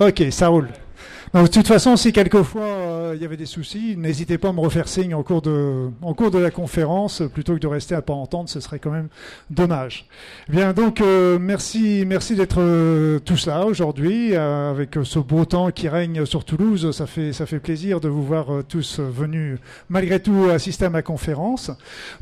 Ok, ça roule. De toute façon, si quelquefois euh, il y avait des soucis, n'hésitez pas à me refaire signe en cours de, en cours de la conférence, plutôt que de rester à pas entendre, ce serait quand même dommage. Bien, donc euh, merci, merci d'être euh, tous là aujourd'hui avec ce beau temps qui règne sur Toulouse. Ça fait, ça fait plaisir de vous voir tous venus malgré tout assister à ma conférence.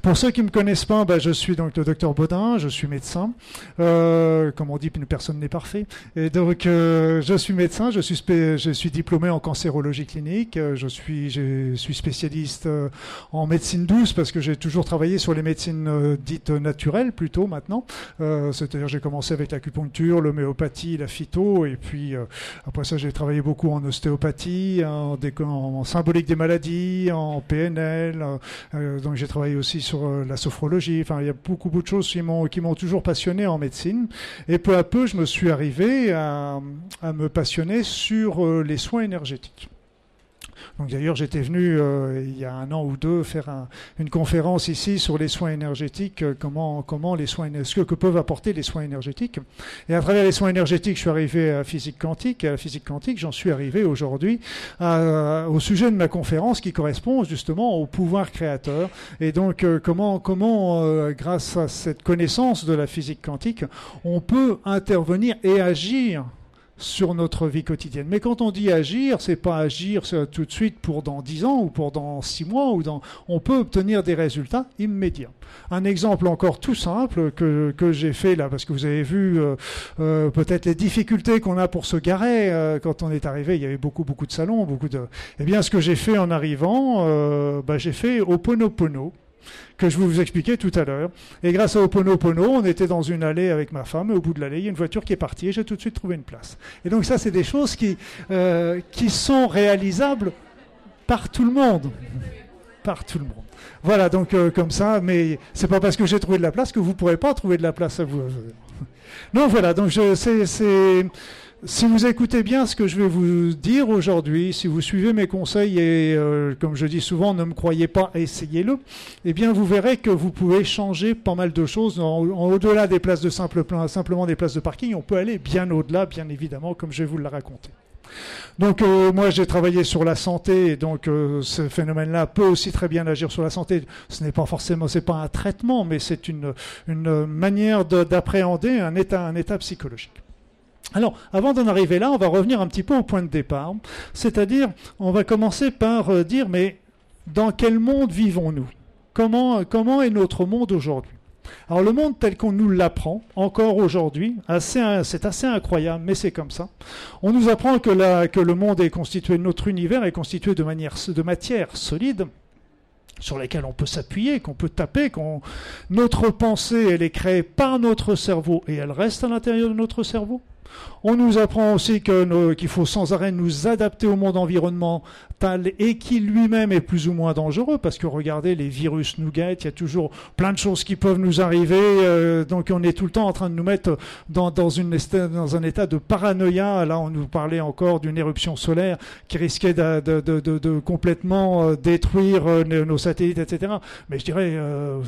Pour ceux qui me connaissent pas, bah, je suis donc le docteur Baudin, je suis médecin. comme on dit, personne n'est parfait. Et donc je suis médecin, je suis, je suis diplômé en cancérologie clinique. Euh, je suis, spécialiste euh, en médecine douce parce que j'ai toujours travaillé sur les médecines euh, dites naturelles plutôt maintenant. C'est-à-dire j'ai commencé avec l'acupuncture, l'homéopathie, la phyto et puis après ça j'ai travaillé beaucoup en ostéopathie, en, symbolique des maladies, en PNL. donc j'ai travaillé aussi sur la sophrologie. Enfin il y a beaucoup, beaucoup de choses qui m'ont qui m'ont toujours passionné en médecine. Et peu à peu je me suis arrivé à, à me passionner sur les soins énergétiques. Donc d'ailleurs, j'étais venu euh, il y a un an ou deux faire une conférence ici sur les soins énergétiques, euh, comment, comment les soins, ce que, peuvent apporter les soins énergétiques. Et à travers les soins énergétiques, je suis arrivé à physique quantique. Et à la physique quantique, j'en suis arrivé aujourd'hui au sujet de ma conférence qui correspond justement au pouvoir créateur. Et donc euh, comment, comment grâce à cette connaissance de la physique quantique, on peut intervenir et agir sur notre vie quotidienne. Mais quand on dit agir, c'est pas agir tout de suite pour dans 10 ans ou pour dans 6 mois ou dans on peut obtenir des résultats immédiats. Un exemple encore tout simple que, j'ai fait là parce que vous avez vu euh, euh, peut-être les difficultés qu'on a pour se garer euh, quand on est arrivé, il y avait beaucoup beaucoup de salons, beaucoup de Eh bien ce que j'ai fait en arrivant, bah, j'ai fait Oponopono que je vous expliquais tout à l'heure. Et grâce à Oponopono, on était dans une allée avec ma femme, et au bout de l'allée, il y a une voiture qui est partie, et j'ai tout de suite trouvé une place. Et donc ça, c'est des choses qui, euh, qui sont réalisables par tout le monde. Par tout le monde. Voilà, donc euh, comme ça, mais c'est pas parce que j'ai trouvé de la place que vous pourrez pas trouver de la place à vous. Non, voilà, donc c'est si vous écoutez bien ce que je vais vous dire aujourd'hui, si vous suivez mes conseils et euh, comme je dis souvent, ne me croyez pas, essayez-le, eh bien vous verrez que vous pouvez changer pas mal de choses. au-delà des places de simple, simplement des places de parking, on peut aller bien au-delà, bien évidemment, comme je vais vous le raconter. Donc euh, moi j'ai travaillé sur la santé et donc euh, ce phénomène-là peut aussi très bien agir sur la santé. Ce n'est pas forcément c'est pas un traitement, mais c'est une, une manière d'appréhender un état un état psychologique. Alors, avant d'en arriver là, on va revenir un petit peu au point de départ. C'est-à-dire, on va commencer par euh, dire, mais dans quel monde vivons-nous? Comment, comment est notre monde aujourd'hui? Alors le monde tel qu'on nous l'apprend, encore aujourd'hui, c'est assez incroyable, mais c'est comme ça. On nous apprend que, que le monde est constitué, notre univers est constitué de, manière, de matière solide, sur laquelle on peut s'appuyer, qu'on peut taper, qu'on notre pensée, elle est créée par notre cerveau et elle reste à l'intérieur de notre cerveau. On nous apprend aussi qu'il faut sans arrêt nous adapter au monde environnemental et qui lui-même est plus ou moins dangereux parce que regardez, les virus nous guettent, il y a toujours plein de choses qui peuvent nous arriver, euh, donc on est tout le temps en train de nous mettre dans, un état de paranoïa. Là, on nous parlait encore d'une éruption solaire qui risquait de complètement euh, détruire euh, nos satellites, etc. Mais je dirais,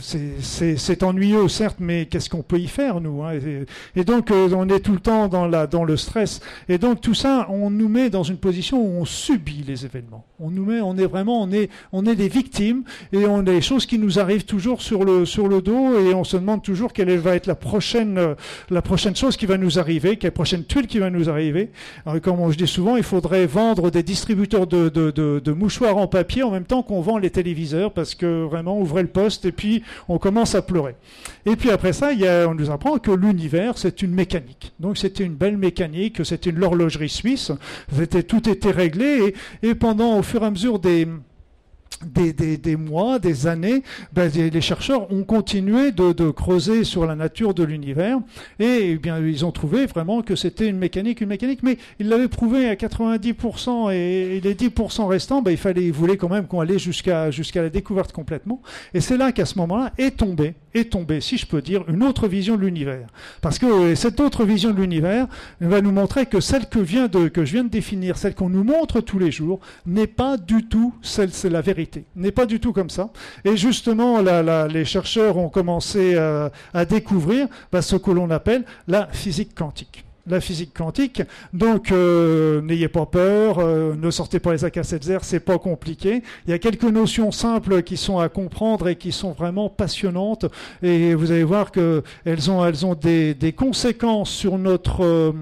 c'est ennuyeux, certes, mais qu'est-ce qu'on peut y faire, nous hein? Et, et, donc, on est tout le temps dans dans le stress. Et donc tout ça, on nous met dans une position où on subit les événements. On nous met, on est vraiment, on est, on est des victimes et on a des choses qui nous arrivent toujours sur le, sur le dos et on se demande toujours quelle va être la prochaine, la prochaine chose qui va nous arriver, quelle prochaine tuile qui va nous arriver. comme je dis souvent, il faudrait vendre des distributeurs de, de, mouchoirs en papier en même temps qu'on vend les téléviseurs parce que vraiment, ouvrez le poste et puis on commence à pleurer. Et puis après ça, on nous apprend que l'univers, c'est une mécanique. Donc c'était une belle mécanique, c'était une horlogerie suisse, tout était réglé et, et pendant, au fur et à mesure des mois, des années, ben, les chercheurs ont continué de, creuser sur la nature de l'univers et eh bien ils ont trouvé vraiment que c'était une mécanique, une mécanique, mais ils l'avaient prouvé à 90% et, les 10% restants, ben, il fallait, ils voulaient quand même qu'on allait jusqu'à jusqu'à la découverte complètement. Et c'est là qu'à ce moment-là est tombé, est tombé, si je peux dire, une autre vision de l'univers. Parce que euh, cette autre vision de l'univers va nous montrer que celle que, vient de, que je viens de définir, celle qu'on nous montre tous les jours, n'est pas du tout celle, c'est la vérité n'est pas du tout comme ça. Et justement, les chercheurs ont commencé à, découvrir bah, ce que l'on appelle la physique quantique. La physique quantique. Donc, euh, n'ayez pas peur, euh, ne sortez pas les AK-7R, c'est pas compliqué. Il y a quelques notions simples qui sont à comprendre et qui sont vraiment passionnantes. Et vous allez voir que elles ont, elles ont des, des conséquences sur notre, euh,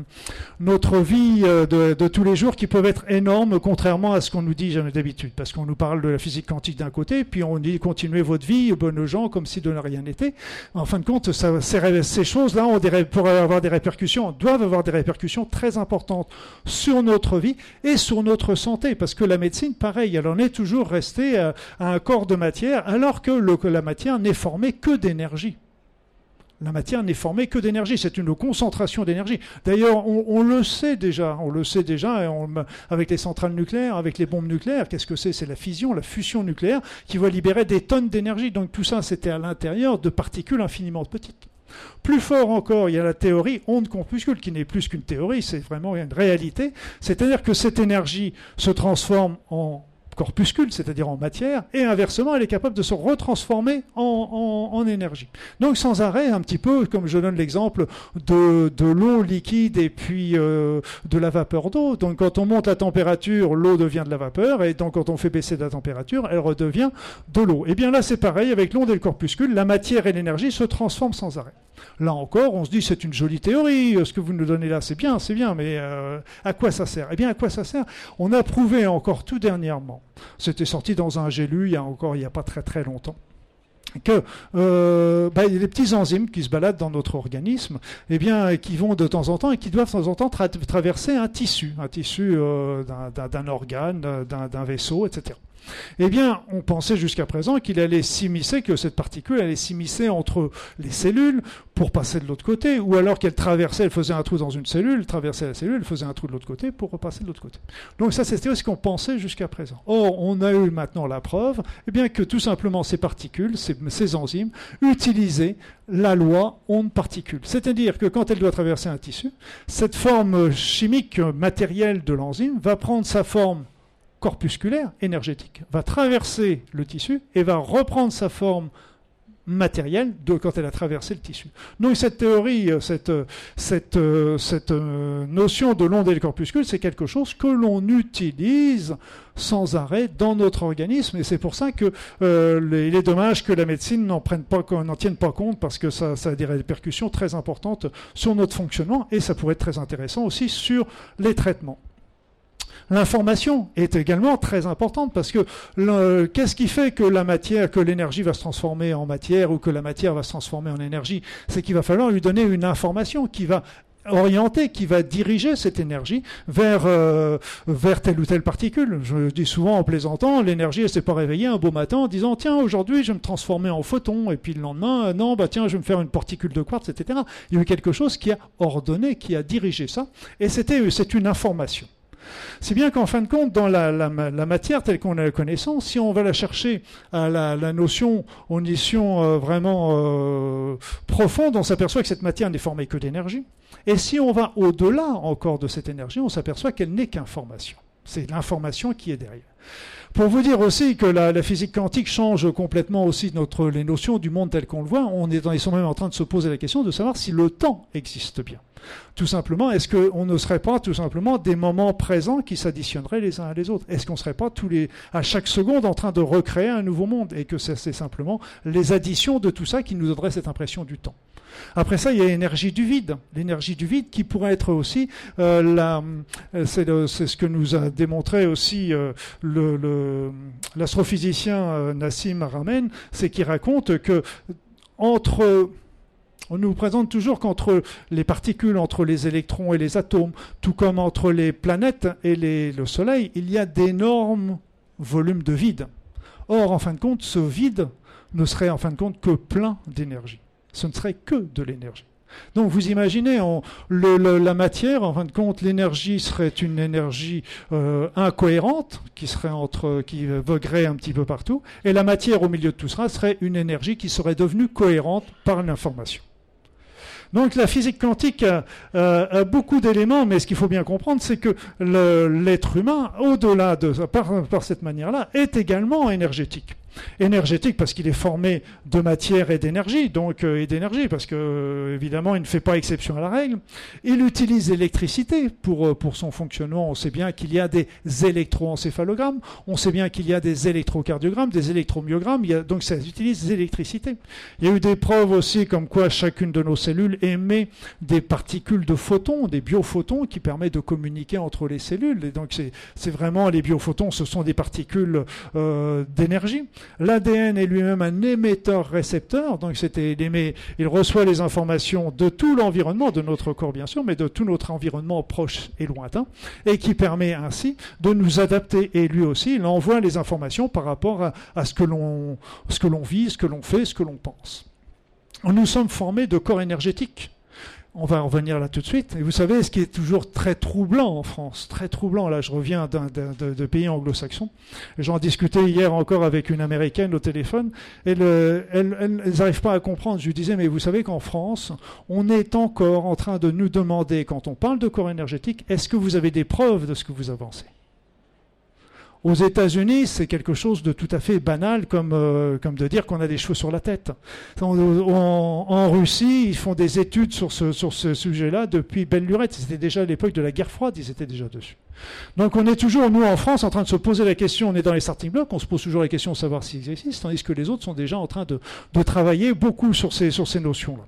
notre vie de, de, tous les jours qui peuvent être énormes, contrairement à ce qu'on nous dit d'habitude. Parce qu'on nous parle de la physique quantique d'un côté, puis on dit continuez votre vie, bonnes gens, comme si de rien n'était. En fin de compte, ces, ces choses-là pourraient avoir des répercussions, doivent avoir des répercussions très importantes sur notre vie et sur notre santé, parce que la médecine, pareil, elle en est toujours restée à, un corps de matière, alors que la matière n'est formée que d'énergie. La matière n'est formée que d'énergie, c'est une concentration d'énergie. D'ailleurs, on, le sait déjà, on le sait déjà avec les centrales nucléaires, avec les bombes nucléaires. Qu'est-ce que c'est? C'est la fission, la fusion nucléaire qui va libérer des tonnes d'énergie. Donc tout ça, c'était à l'intérieur de particules infiniment petites. Plus fort encore, il y a la théorie onde-corpuscule, qui n'est plus qu'une théorie, c'est vraiment une réalité. C'est-à-dire que cette énergie se transforme en corpuscule, c'est-à-dire en matière, et inversement, elle est capable de se retransformer en, énergie. Donc sans arrêt, un petit peu, comme je donne l'exemple de, l'eau liquide et puis euh, de la vapeur d'eau. Donc quand on monte la température, l'eau devient de la vapeur, et donc quand on fait baisser la température, elle redevient de l'eau. Et bien là, c'est pareil, avec l'onde et le corpuscule, la matière et l'énergie se transforment sans arrêt. Là encore, on se dit c'est une jolie théorie, ce que vous nous donnez là, c'est bien, c'est bien, mais euh, à quoi ça sert? Eh bien, à quoi ça sert? On a prouvé encore tout dernièrement, c'était sorti dans un j'ai lu il y a encore il n'y a pas très très longtemps, que euh, bah, des petits enzymes qui se baladent dans notre organisme, eh qui vont de temps en temps et qui doivent de temps en temps traverser un tissu, un tissu euh, d'un organe, d'un vaisseau, etc. Eh bien, on pensait jusqu'à présent qu'il allait s'immiscer, que cette particule allait s'immiscer entre les cellules pour passer de l'autre côté, ou alors qu'elle traversait, elle faisait un trou dans une cellule, traversait la cellule, faisait un trou de l'autre côté pour repasser de l'autre côté. Donc ça, c'était ce qu'on pensait jusqu'à présent. Or, on a eu maintenant la preuve, eh bien que tout simplement ces particules, ces, ces enzymes, utilisaient la loi onde-particule. C'est-à-dire que quand elle doit traverser un tissu, cette forme chimique matérielle de l'enzyme va prendre sa forme corpusculaire, énergétique, va traverser le tissu et va reprendre sa forme matérielle de, quand elle a traversé le tissu. Donc cette théorie, euh, cette, euh, euh, notion de l'onde et le corpuscule, c'est quelque chose que l'on utilise sans arrêt dans notre organisme et c'est pour ça que il est dommage que la médecine n'en prenne pas, n'en tienne pas compte parce que ça a des répercussions très importantes sur notre fonctionnement et ça pourrait être très intéressant aussi sur les traitements. L'information est également très importante parce que qu'est-ce qui fait que la matière, que l'énergie va se transformer en matière ou que la matière va se transformer en énergie? C'est qu'il va falloir lui donner une information qui va orienter, qui va diriger cette énergie vers, euh, vers telle ou telle particule. Je dis souvent en plaisantant, l'énergie, elle s'est pas réveillée un beau matin en disant, tiens, aujourd'hui, je vais me transformer en photon, et puis le lendemain, euh, non, bah tiens, je vais me faire une particule de quartz, etc. Il y a eu quelque chose qui a ordonné, qui a dirigé ça, et c'était, c'est une information. Si bien qu'en fin de compte, dans la, matière telle qu'on a la connaissance, si on va la chercher à la, notion, aux notions euh, vraiment euh, profonde, on s'aperçoit que cette matière n'est formée que d'énergie. Et si on va au-delà encore de cette énergie, on s'aperçoit qu'elle n'est qu'information. C'est l'information qui est derrière. Pour vous dire aussi que la, physique quantique change complètement aussi notre, les notions du monde tel qu'on le voit, on est, ils sont même en train de se poser la question de savoir si le temps existe bien. Tout simplement, est-ce qu'on ne serait pas tout simplement des moments présents qui s'additionneraient les uns à les autres? Est-ce qu'on ne serait pas tous les, à chaque seconde en train de recréer un nouveau monde? Et que c'est simplement les additions de tout ça qui nous donneraient cette impression du temps. Après ça, il y a l'énergie du vide. L'énergie du vide qui pourrait être aussi, euh, euh, c'est ce que nous a démontré aussi euh, l'astrophysicien Nassim Aramen, c'est qu'il raconte que entre on nous présente toujours qu'entre les particules, entre les électrons et les atomes, tout comme entre les planètes et le Soleil, il y a d'énormes volumes de vide. Or, en fin de compte, ce vide ne serait en fin de compte que plein d'énergie ce ne serait que de l'énergie. Donc vous imaginez, la matière, en fin de compte, l'énergie serait une énergie euh, incohérente qui serait entre, qui voguerait un petit peu partout, et la matière au milieu de tout cela serait une énergie qui serait devenue cohérente par l'information. Donc la physique quantique a, beaucoup d'éléments, mais ce qu'il faut bien comprendre, c'est que l'être humain, au-delà de par, par cette manière-là, est également énergétique. Énergétique parce qu'il est formé de matière et d'énergie, donc euh, et d'énergie parce que euh, évidemment il ne fait pas exception à la règle. Il utilise l'électricité pour euh, pour son fonctionnement. On sait bien qu'il y a des électroencéphalogrammes, on sait bien qu'il y a des électrocardiogrammes, des électromyogrammes. Donc ça utilise l'électricité. Il y a eu des preuves aussi comme quoi chacune de nos cellules émet des particules de photons, des biophotons qui permettent de communiquer entre les cellules. Et donc c'est vraiment les biophotons, ce sont des particules d'énergie. L'ADN est lui-même un émetteur-récepteur, donc c'était il reçoit les informations de tout l'environnement, de notre corps bien sûr, mais de tout notre environnement proche et lointain, et qui permet ainsi de nous adapter. Et lui aussi, il envoie les informations par rapport à, à ce que l'on vit, ce que l'on fait, ce que l'on pense. Nous sommes formés de corps énergétiques. On va revenir là tout de suite. Et vous savez, ce qui est toujours très troublant en France, très troublant, là je reviens d'un de, pays anglo-saxons, j'en discutais hier encore avec une américaine au téléphone, et elles n'arrivent pas à comprendre. Je lui disais, mais vous savez qu'en France, on est encore en train de nous demander, quand on parle de corps énergétique, est-ce que vous avez des preuves de ce que vous avancez? Aux États-Unis, c'est quelque chose de tout à fait banal, comme, euh, comme de dire qu'on a des cheveux sur la tête. En, Russie, ils font des études sur ce, sur ce sujet-là depuis belle lurette. C'était déjà à l'époque de la guerre froide, ils étaient déjà dessus. Donc on est toujours, nous en France, en train de se poser la question, on est dans les starting blocks, on se pose toujours la question de savoir s'ils existent, tandis que les autres sont déjà en train de, de travailler beaucoup sur ces, sur ces notions-là.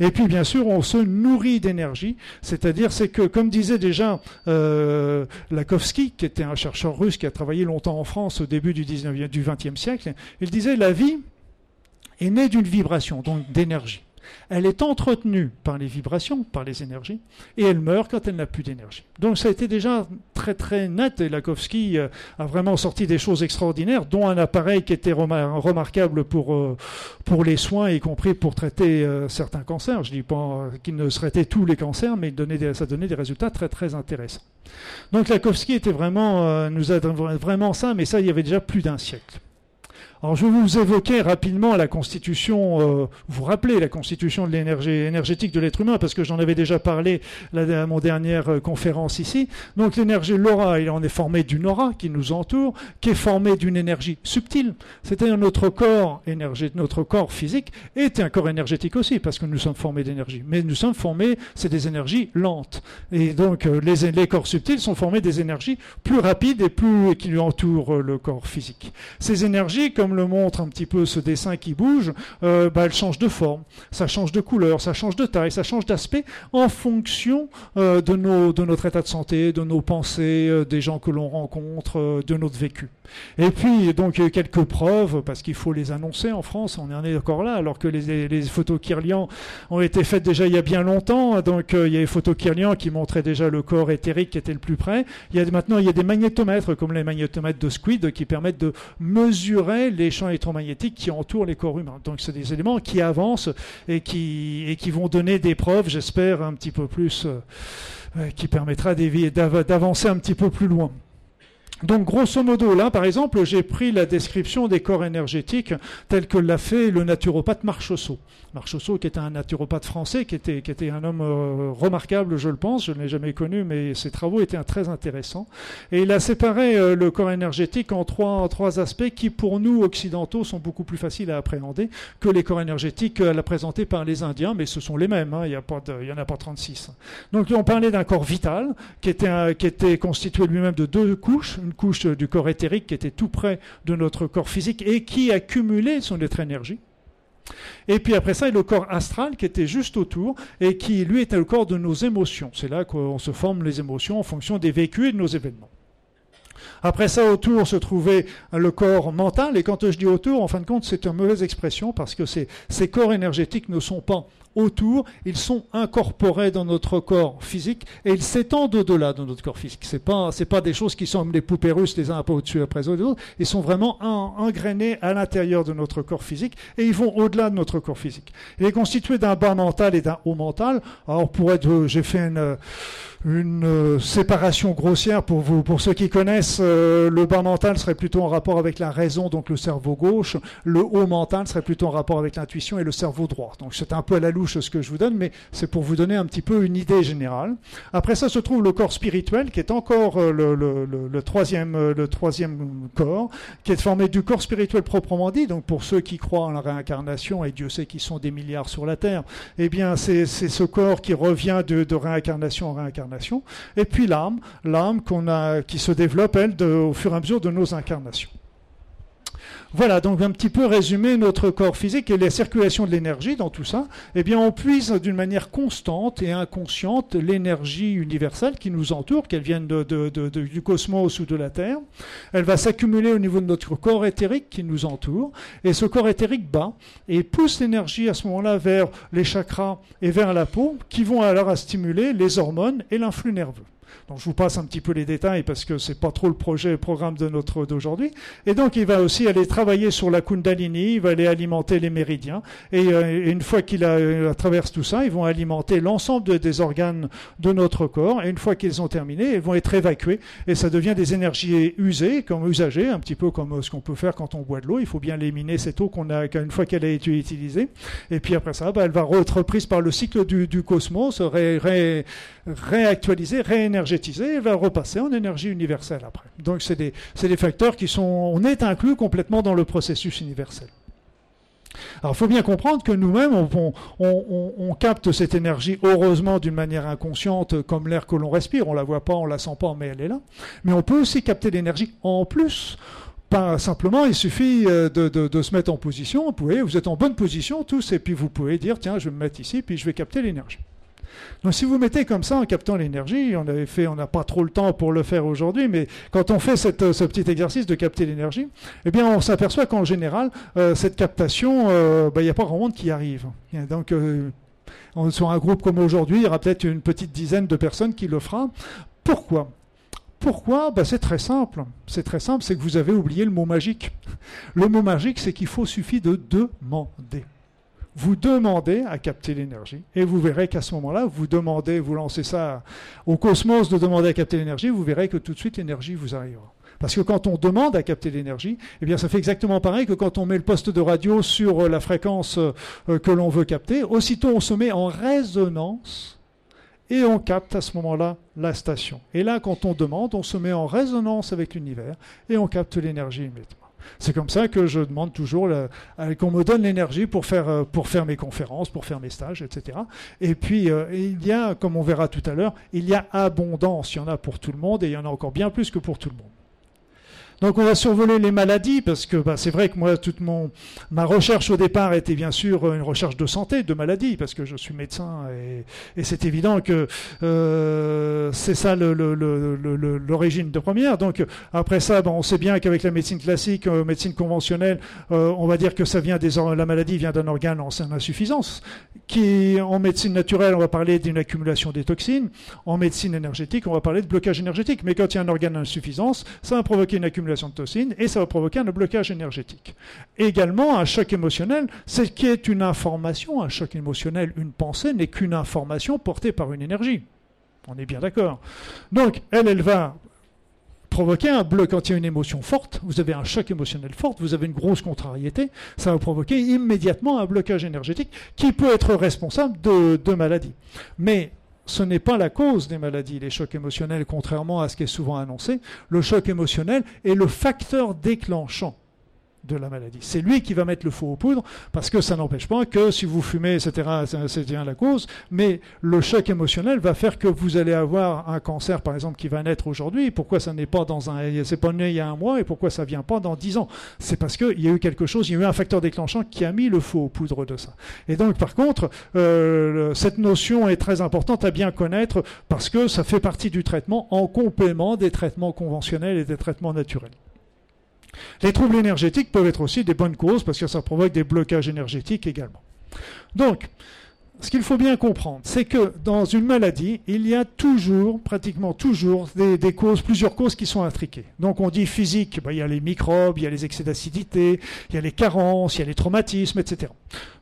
Et puis, bien sûr, on se nourrit d'énergie, c'est-à-dire, c'est que, comme disait déjà euh, Lakovsky, qui était un chercheur russe qui a travaillé longtemps en France au début du, 19, du 20e siècle, il disait la vie est née d'une vibration, donc d'énergie. Elle est entretenue par les vibrations, par les énergies, et elle meurt quand elle n'a plus d'énergie. Donc ça a été déjà très très net, et Lakovsky euh, a vraiment sorti des choses extraordinaires, dont un appareil qui était remarquable pour, euh, pour les soins, y compris pour traiter euh, certains cancers. Je dis pas qu'il ne traitait tous les cancers, mais ça donnait des résultats très très intéressants. Donc Lakovsky était vraiment, nous a vraiment ça, mais ça il y avait déjà plus d'un siècle. Alors je vais vous évoquer rapidement la constitution, euh, vous rappelez la constitution de l'énergie énergétique de l'être humain, parce que j'en avais déjà parlé à mon dernière euh, conférence ici. Donc l'énergie, l'aura, il en est formé d'une aura qui nous entoure, qui est formée d'une énergie subtile, c'est-à-dire notre corps énergétique, notre corps physique est un corps énergétique aussi, parce que nous sommes formés d'énergie. Mais nous sommes formés, c'est des énergies lentes. Et donc euh, les, corps subtils sont formés des énergies plus rapides et plus qui lui entourent le corps physique. Ces énergies, comme comme le montre un petit peu ce dessin qui bouge, euh, bah, elle change de forme, ça change de couleur, ça change de taille, ça change d'aspect en fonction euh, de, nos, de notre état de santé, de nos pensées, euh, des gens que l'on rencontre, de notre vécu. Et puis, donc, quelques preuves, parce qu'il faut les annoncer en France, on en est encore là, alors que les, les photos Kirlian ont été faites déjà il y a bien longtemps. Donc, il y a les photos Kirlian qui montraient déjà le corps éthérique qui était le plus près. Il y a, maintenant, il y a des magnétomètres, comme les magnétomètres de Squid, qui permettent de mesurer les champs électromagnétiques qui entourent les corps humains. Donc c'est des éléments qui avancent et qui, et qui vont donner des preuves, j'espère, un petit peu plus, euh, euh, qui permettra d'avancer un petit peu plus loin. Donc grosso modo, là par exemple, j'ai pris la description des corps énergétiques tel que l'a fait le naturopathe Marchessault. Marchessault qui était un naturopathe français, qui était, un homme euh, remarquable, je le pense, je ne l'ai jamais connu, mais ses travaux étaient très intéressants. Et il a séparé euh, le corps énergétique en trois, aspects qui pour nous occidentaux sont beaucoup plus faciles à appréhender que les corps énergétiques euh, présentés par les Indiens, mais ce sont les mêmes, hein, il n'y en a pas 36. Donc on parlait d'un corps vital qui était constitué lui-même de deux couches une couche du corps éthérique qui était tout près de notre corps physique et qui accumulait son être énergie. Et puis après ça, il y a le corps astral qui était juste autour et qui, lui, était le corps de nos émotions. C'est là qu'on se forme les émotions en fonction des vécus et de nos événements. Après ça, autour se trouvait le corps mental. Et quand je dis autour, en fin de compte, c'est une mauvaise expression parce que ces, ces corps énergétiques ne sont pas autour, ils sont incorporés dans notre corps physique et ils s'étendent au-delà de notre corps physique. C'est pas c'est pas des choses qui sont comme des poupées russes les uns un peu au-dessus après les autres. Ils sont vraiment engrainés à l'intérieur de notre corps physique et ils vont au-delà de notre corps physique. Il est constitué d'un bas mental et d'un haut mental. Alors pour être, j'ai fait une une euh, séparation grossière pour vous, pour ceux qui connaissent, euh, le bas mental serait plutôt en rapport avec la raison, donc le cerveau gauche. Le haut mental serait plutôt en rapport avec l'intuition et le cerveau droit. Donc c'est un peu à la louche ce que je vous donne, mais c'est pour vous donner un petit peu une idée générale. Après ça se trouve le corps spirituel, qui est encore euh, le, troisième, euh, le troisième corps, qui est formé du corps spirituel proprement dit. Donc pour ceux qui croient en la réincarnation, et Dieu sait qu'ils sont des milliards sur la Terre, eh bien c'est ce corps qui revient de, réincarnation en réincarnation. Et puis l'âme, l'âme qui se développe, elle, au fur et à mesure de nos incarnations. Voilà, donc un petit peu résumer notre corps physique et la circulation de l'énergie dans tout ça. Eh bien, on puise d'une manière constante et inconsciente l'énergie universelle qui nous entoure, qu'elle vienne du cosmos ou de la Terre. Elle va s'accumuler au niveau de notre corps éthérique qui nous entoure. Et ce corps éthérique bat et pousse l'énergie à ce moment-là vers les chakras et vers la peau, qui vont alors stimuler les hormones et l'influx nerveux. Donc je vous passe un petit peu les détails parce que c'est pas trop le projet, le programme de notre d'aujourd'hui. Et donc il va aussi aller travailler sur la Kundalini, il va aller alimenter les méridiens. Et, euh, une fois qu'il a, euh, traverse tout ça, ils vont alimenter l'ensemble des organes de notre corps. Et une fois qu'ils ont terminé, ils vont être évacués et ça devient des énergies usées, comme usagées, un petit peu comme euh, ce qu'on peut faire quand on boit de l'eau. Il faut bien éliminer cette eau qu'on a une fois qu'elle a été utilisée. Et puis après ça, bah, elle va être reprise par le cycle du, cosmos, ré, ré, réactualisée, réénergétisée et va repasser en énergie universelle après. Donc c'est des, des facteurs qui sont... On est inclus complètement dans le processus universel. Alors il faut bien comprendre que nous-mêmes, on, capte cette énergie, heureusement d'une manière inconsciente, comme l'air que l'on respire. On la voit pas, on la sent pas, mais elle est là. Mais on peut aussi capter l'énergie en plus. Pas simplement, il suffit euh, de, de, se mettre en position. Vous, pouvez, vous êtes en bonne position tous, et puis vous pouvez dire, tiens, je vais me mettre ici, puis je vais capter l'énergie. Donc si vous mettez comme ça en captant l'énergie, on avait fait, on n'a pas trop le temps pour le faire aujourd'hui, mais quand on fait ce petit exercice de capter l'énergie, eh bien on s'aperçoit qu'en général, euh, cette captation, euh, bah, il n'y a pas grand monde qui arrive. Donc euh, sur un groupe comme aujourd'hui, il y aura peut-être une petite dizaine de personnes qui le fera. Pourquoi? Pourquoi? Bah, C'est très simple. C'est très simple, c'est que vous avez oublié le mot magique. Le mot magique, c'est qu'il faut suffit de demander vous demandez à capter l'énergie. Et vous verrez qu'à ce moment-là, vous demandez, vous lancez ça au cosmos de demander à capter l'énergie, vous verrez que tout de suite l'énergie vous arrivera. Parce que quand on demande à capter l'énergie, eh bien ça fait exactement pareil que quand on met le poste de radio sur euh, la fréquence euh, que l'on veut capter. Aussitôt on se met en résonance et on capte à ce moment-là la station. Et là, quand on demande, on se met en résonance avec l'univers et on capte l'énergie immédiatement. C'est comme ça que je demande toujours qu'on me donne l'énergie pour faire, euh, pour faire mes conférences, pour faire mes stages, etc. Et puis, euh, il y a, comme on verra tout à l'heure, il y a abondance. Il y en a pour tout le monde et il y en a encore bien plus que pour tout le monde. Donc on va survoler les maladies parce que bah, c'est vrai que moi toute mon ma recherche au départ était bien sûr une recherche de santé, de maladie parce que je suis médecin et, c'est évident que euh, c'est ça l'origine de première. Donc après ça, on sait bien qu'avec la médecine classique, euh, médecine conventionnelle, euh, on va dire que ça vient des la maladie vient d'un organe en insuffisance. Qui en médecine naturelle, on va parler d'une accumulation des toxines. En médecine énergétique, on va parler de blocage énergétique. Mais quand il y a un organe en insuffisance, ça va provoquer une accumulation de toxines et ça va provoquer un blocage énergétique. Également, un choc émotionnel, c'est qui est une information. Un choc émotionnel, une pensée n'est qu'une information portée par une énergie. On est bien d'accord. Donc, elle, elle va provoquer un bloc quand il y a une émotion forte, vous avez un choc émotionnel fort, vous avez une grosse contrariété, ça va provoquer immédiatement un blocage énergétique qui peut être responsable de, de maladies. Mais ce n'est pas la cause des maladies, les chocs émotionnels, contrairement à ce qui est souvent annoncé. Le choc émotionnel est le facteur déclenchant de la maladie. C'est lui qui va mettre le faux aux poudres, parce que ça n'empêche pas que si vous fumez, etc., c'est bien la cause, mais le choc émotionnel va faire que vous allez avoir un cancer, par exemple, qui va naître aujourd'hui. Pourquoi ça n'est pas dans un, c'est pas né il y a un mois, et pourquoi ça vient pas dans dix ans? C'est parce qu'il y a eu quelque chose, il y a eu un facteur déclenchant qui a mis le faux aux poudres de ça. Et donc, par contre, euh, cette notion est très importante à bien connaître, parce que ça fait partie du traitement en complément des traitements conventionnels et des traitements naturels. Les troubles énergétiques peuvent être aussi des bonnes causes parce que ça provoque des blocages énergétiques également. Donc, ce qu'il faut bien comprendre, c'est que dans une maladie, il y a toujours, pratiquement toujours, des, causes, plusieurs causes qui sont intriquées. Donc on dit physique, ben, il y a les microbes, il y a les excès d'acidité, il y a les carences, il y a les traumatismes, etc.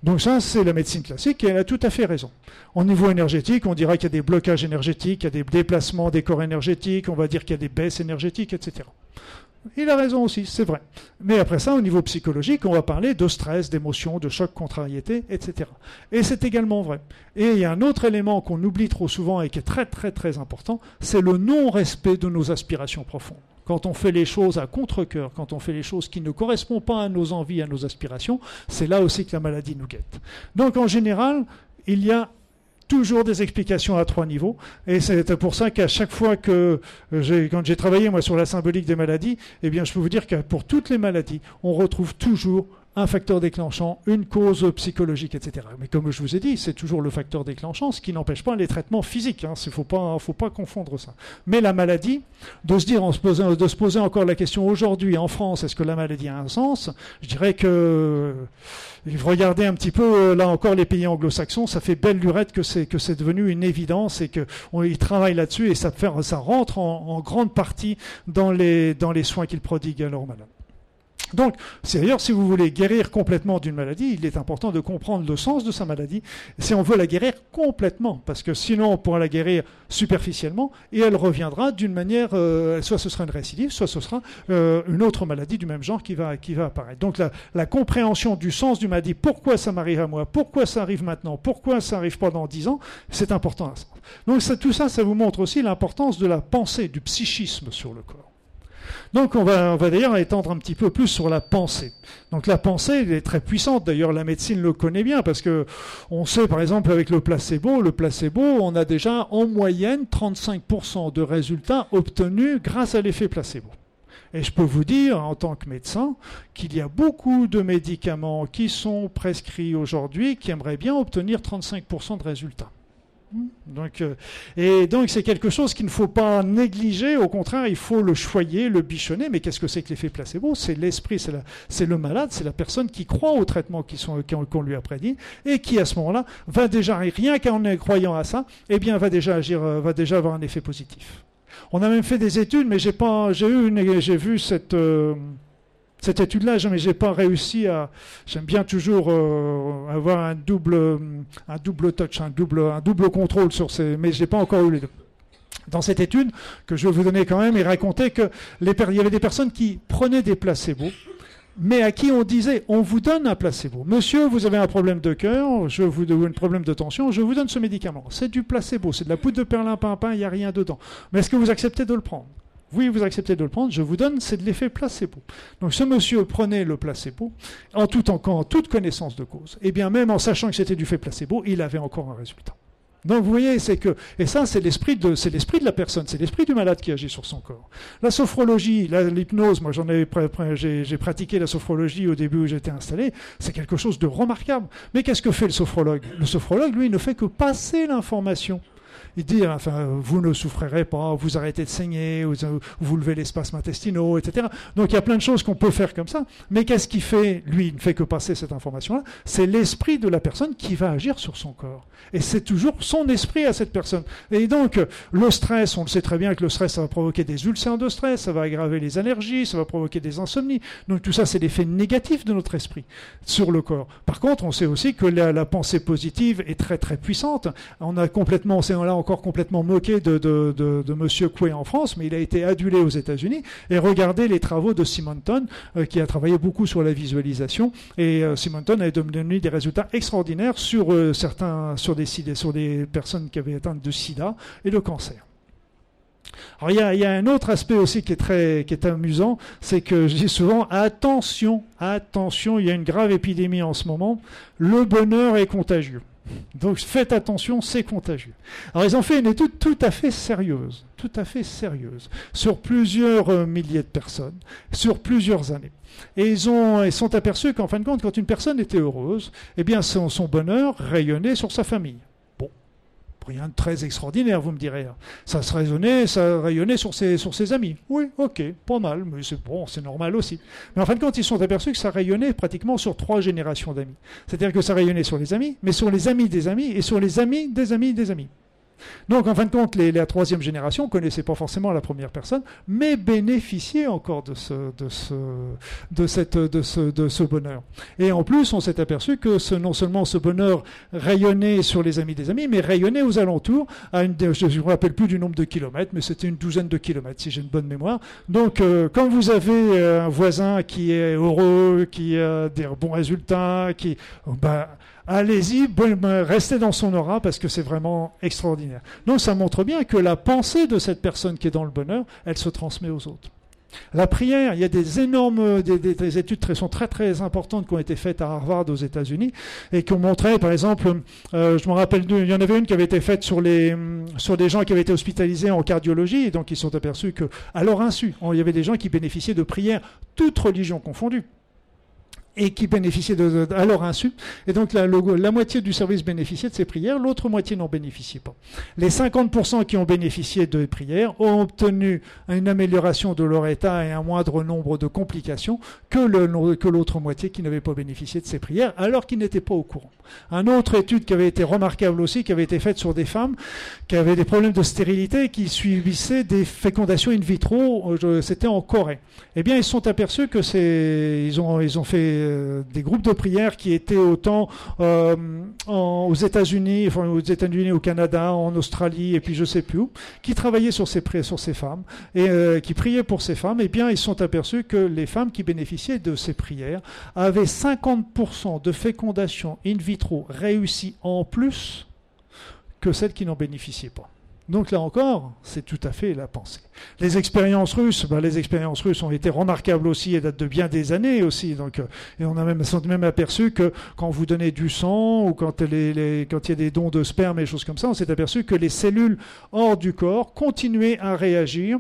Donc ça, c'est la médecine classique et elle a tout à fait raison. Au niveau énergétique, on dira qu'il y a des blocages énergétiques, il y a des déplacements des corps énergétiques, on va dire qu'il y a des baisses énergétiques, etc. Il a raison aussi, c'est vrai. Mais après ça, au niveau psychologique, on va parler de stress, d'émotion, de choc, contrariété, etc. Et c'est également vrai. Et il y a un autre élément qu'on oublie trop souvent et qui est très très très important, c'est le non-respect de nos aspirations profondes. Quand on fait les choses à contre-coeur, quand on fait les choses qui ne correspondent pas à nos envies, à nos aspirations, c'est là aussi que la maladie nous guette. Donc en général, il y a toujours des explications à trois niveaux. Et c'est pour ça qu'à chaque fois que j'ai, quand j'ai travaillé moi sur la symbolique des maladies, eh bien, je peux vous dire que pour toutes les maladies, on retrouve toujours un facteur déclenchant, une cause psychologique, etc. Mais comme je vous ai dit, c'est toujours le facteur déclenchant, ce qui n'empêche pas les traitements physiques. Il hein. ne faut pas, faut pas confondre ça. Mais la maladie, de se dire, en se posant, de se poser encore la question aujourd'hui en France, est-ce que la maladie a un sens? Je dirais que regardez un petit peu euh, là encore les pays anglo-saxons, ça fait belle lurette que c'est que c'est devenu une évidence et qu'ils travaillent là-dessus et ça, ça rentre en, en, grande partie dans les dans les soins qu'ils prodiguent à leurs malades. Donc, d'ailleurs, si vous voulez guérir complètement d'une maladie, il est important de comprendre le sens de sa maladie, si on veut la guérir complètement, parce que sinon on pourra la guérir superficiellement, et elle reviendra d'une manière, euh, soit ce sera une récidive, soit ce sera euh, une autre maladie du même genre qui va, qui va apparaître. Donc la, compréhension du sens du maladie, pourquoi ça m'arrive à moi, pourquoi ça arrive maintenant, pourquoi ça arrive pas dans dix ans, c'est important. Donc tout ça, ça vous montre aussi l'importance de la pensée, du psychisme sur le corps. Donc on va, d'ailleurs étendre un petit peu plus sur la pensée. Donc la pensée est très puissante. D'ailleurs la médecine le connaît bien parce que on sait par exemple avec le placebo, le placebo, on a déjà en moyenne 35% de résultats obtenus grâce à l'effet placebo. Et je peux vous dire, en tant que médecin, qu'il y a beaucoup de médicaments qui sont prescrits aujourd'hui qui aimeraient bien obtenir 35% de résultats. Donc, euh, et donc c'est quelque chose qu'il ne faut pas négliger, au contraire, il faut le choyer, le bichonner. Mais qu'est-ce que c'est que l'effet placebo? C'est l'esprit, c'est le malade, c'est la personne qui croit au traitement qu'on lui a prédit et qui à ce moment-là va déjà, rien qu'en croyant à ça, eh bien va déjà agir, euh, va déjà avoir un effet positif. On a même fait des études, mais j'ai pas, j'ai eu, j'ai vu cette euh, cette étude-là, mais j'ai pas réussi à. J'aime bien toujours euh, avoir un double, un double touch, un double, un double contrôle sur ces, mais j'ai pas encore eu les deux. Dans cette étude que je vais vous donner quand même, il racontait que il y avait des personnes qui prenaient des placebos, mais à qui on disait on vous donne un placebo. Monsieur, vous avez un problème de cœur, je vous un problème de tension, je vous donne ce médicament. C'est du placebo, c'est de la poudre de perlimpinpin, il n'y a rien dedans. Mais est-ce que vous acceptez de le prendre? Oui, vous acceptez de le prendre, je vous donne, c'est de l'effet placebo. Donc ce monsieur prenait le placebo en, tout, toute connaissance de cause. Et bien même en sachant que c'était du fait placebo, il avait encore un résultat. Donc vous voyez, c'est que et ça c'est l'esprit de c'est l'esprit de la personne, c'est l'esprit du malade qui agit sur son corps. La sophrologie, l'hypnose, moi j'en ai j'ai pratiqué la sophrologie au début où j'étais installé, c'est quelque chose de remarquable. Mais qu'est-ce que fait le sophrologue? Le sophrologue lui ne fait que passer l'information dire, enfin, vous ne souffrirez pas, vous arrêtez de saigner, vous, vous levez les spasmes intestinaux, etc. Donc il y a plein de choses qu'on peut faire comme ça. Mais qu'est-ce qui fait Lui, il ne fait que passer cette information-là? C'est l'esprit de la personne qui va agir sur son corps. Et c'est toujours son esprit à cette personne. Et donc, le stress, on le sait très bien que le stress, ça va provoquer des ulcères de stress, ça va aggraver les allergies, ça va provoquer des insomnies. Donc tout ça, c'est l'effet négatif de notre esprit sur le corps. Par contre, on sait aussi que la, la pensée positive est très très puissante. On a complètement, on sait là encore complètement moqué de, Monsieur Coué en France, mais il a été adulé aux États-Unis. Et regardez les travaux de Simonton, euh, qui a travaillé beaucoup sur la visualisation. Et euh, Simonton a donné des résultats extraordinaires sur euh, certains, sur des, sur des personnes qui avaient atteint de SIDA et de cancer. Alors il y, a, il y, a, un autre aspect aussi qui est très qui est amusant, c'est que je dis souvent attention, attention, il y a une grave épidémie en ce moment. Le bonheur est contagieux. Donc faites attention, c'est contagieux. Alors ils ont fait une étude tout à fait sérieuse, tout à fait sérieuse, sur plusieurs euh, milliers de personnes, sur plusieurs années. Et ils, ont, ils sont aperçus qu'en fin de compte, quand une personne était heureuse, eh bien son bonheur rayonnait sur sa famille. Rien de très extraordinaire, vous me direz. Ça se rayonnait, ça rayonnait sur ses, sur ses amis. Oui, ok, pas mal, mais c'est bon, c'est normal aussi. Mais en fin de compte, ils sont aperçus que ça rayonnait pratiquement sur trois générations d'amis. C'est-à-dire que ça rayonnait sur les amis, mais sur les amis des amis et sur les amis des amis des amis. Donc, en fin de compte, la troisième génération ne connaissait pas forcément la première personne, mais bénéficiait encore de ce, de ce, de cette, de ce, de ce bonheur. Et en plus, on s'est aperçu que ce, non seulement ce bonheur rayonnait sur les amis des amis, mais rayonnait aux alentours, à une, je ne me rappelle plus du nombre de kilomètres, mais c'était une douzaine de kilomètres, si j'ai une bonne mémoire. Donc, euh, quand vous avez euh, un voisin qui est heureux, qui a des bons résultats, qui... Ben, allez-y, restez dans son aura parce que c'est vraiment extraordinaire. Donc ça montre bien que la pensée de cette personne qui est dans le bonheur, elle se transmet aux autres. La prière, il y a des énormes des, études très, très importantes qui ont été faites à Harvard aux États-Unis et qui ont montré, par exemple, euh, je me rappelle, il y en avait une qui avait été faite sur des gens qui avaient été hospitalisés en cardiologie et donc ils sont aperçus que, à leur insu, il y avait des gens qui bénéficiaient de prières, toutes religions confondues et qui bénéficiaient à leur insu. Et donc la, moitié du service bénéficiait de ces prières, l'autre moitié n'en bénéficiait pas. Les 50% qui ont bénéficié de prières ont obtenu une amélioration de leur état et un moindre nombre de complications que, l'autre moitié qui n'avait pas bénéficié de ces prières, alors qu'ils n'étaient pas au courant. Un autre étude qui avait été remarquable aussi, qui avait été faite sur des femmes qui avaient des problèmes de stérilité, qui suivissaient des fécondations in vitro, euh, c'était en Corée. Eh bien, ils se sont aperçus que ils ont fait euh, des groupes de prière qui étaient autant euh, aux États-Unis, enfin aux États-Unis, au Canada, en Australie et puis je sais plus où, qui travaillaient sur ces sur ces femmes et euh, qui priaient pour ces femmes. Eh bien, ils sont aperçus que les femmes qui bénéficiaient de ces prières avaient 50% de fécondation in vitro réussie en plus que celles qui n'en bénéficiaient pas. Donc là encore, c'est tout à fait la pensée. Les expériences russes, ben, les expériences russes ont été remarquables aussi et datent de bien des années aussi. Donc, euh, et on a même, même aperçu que quand vous donnez du sang ou quand, il y a des dons de sperme et choses comme ça, on s'est aperçu que les cellules hors du corps continuaient à réagir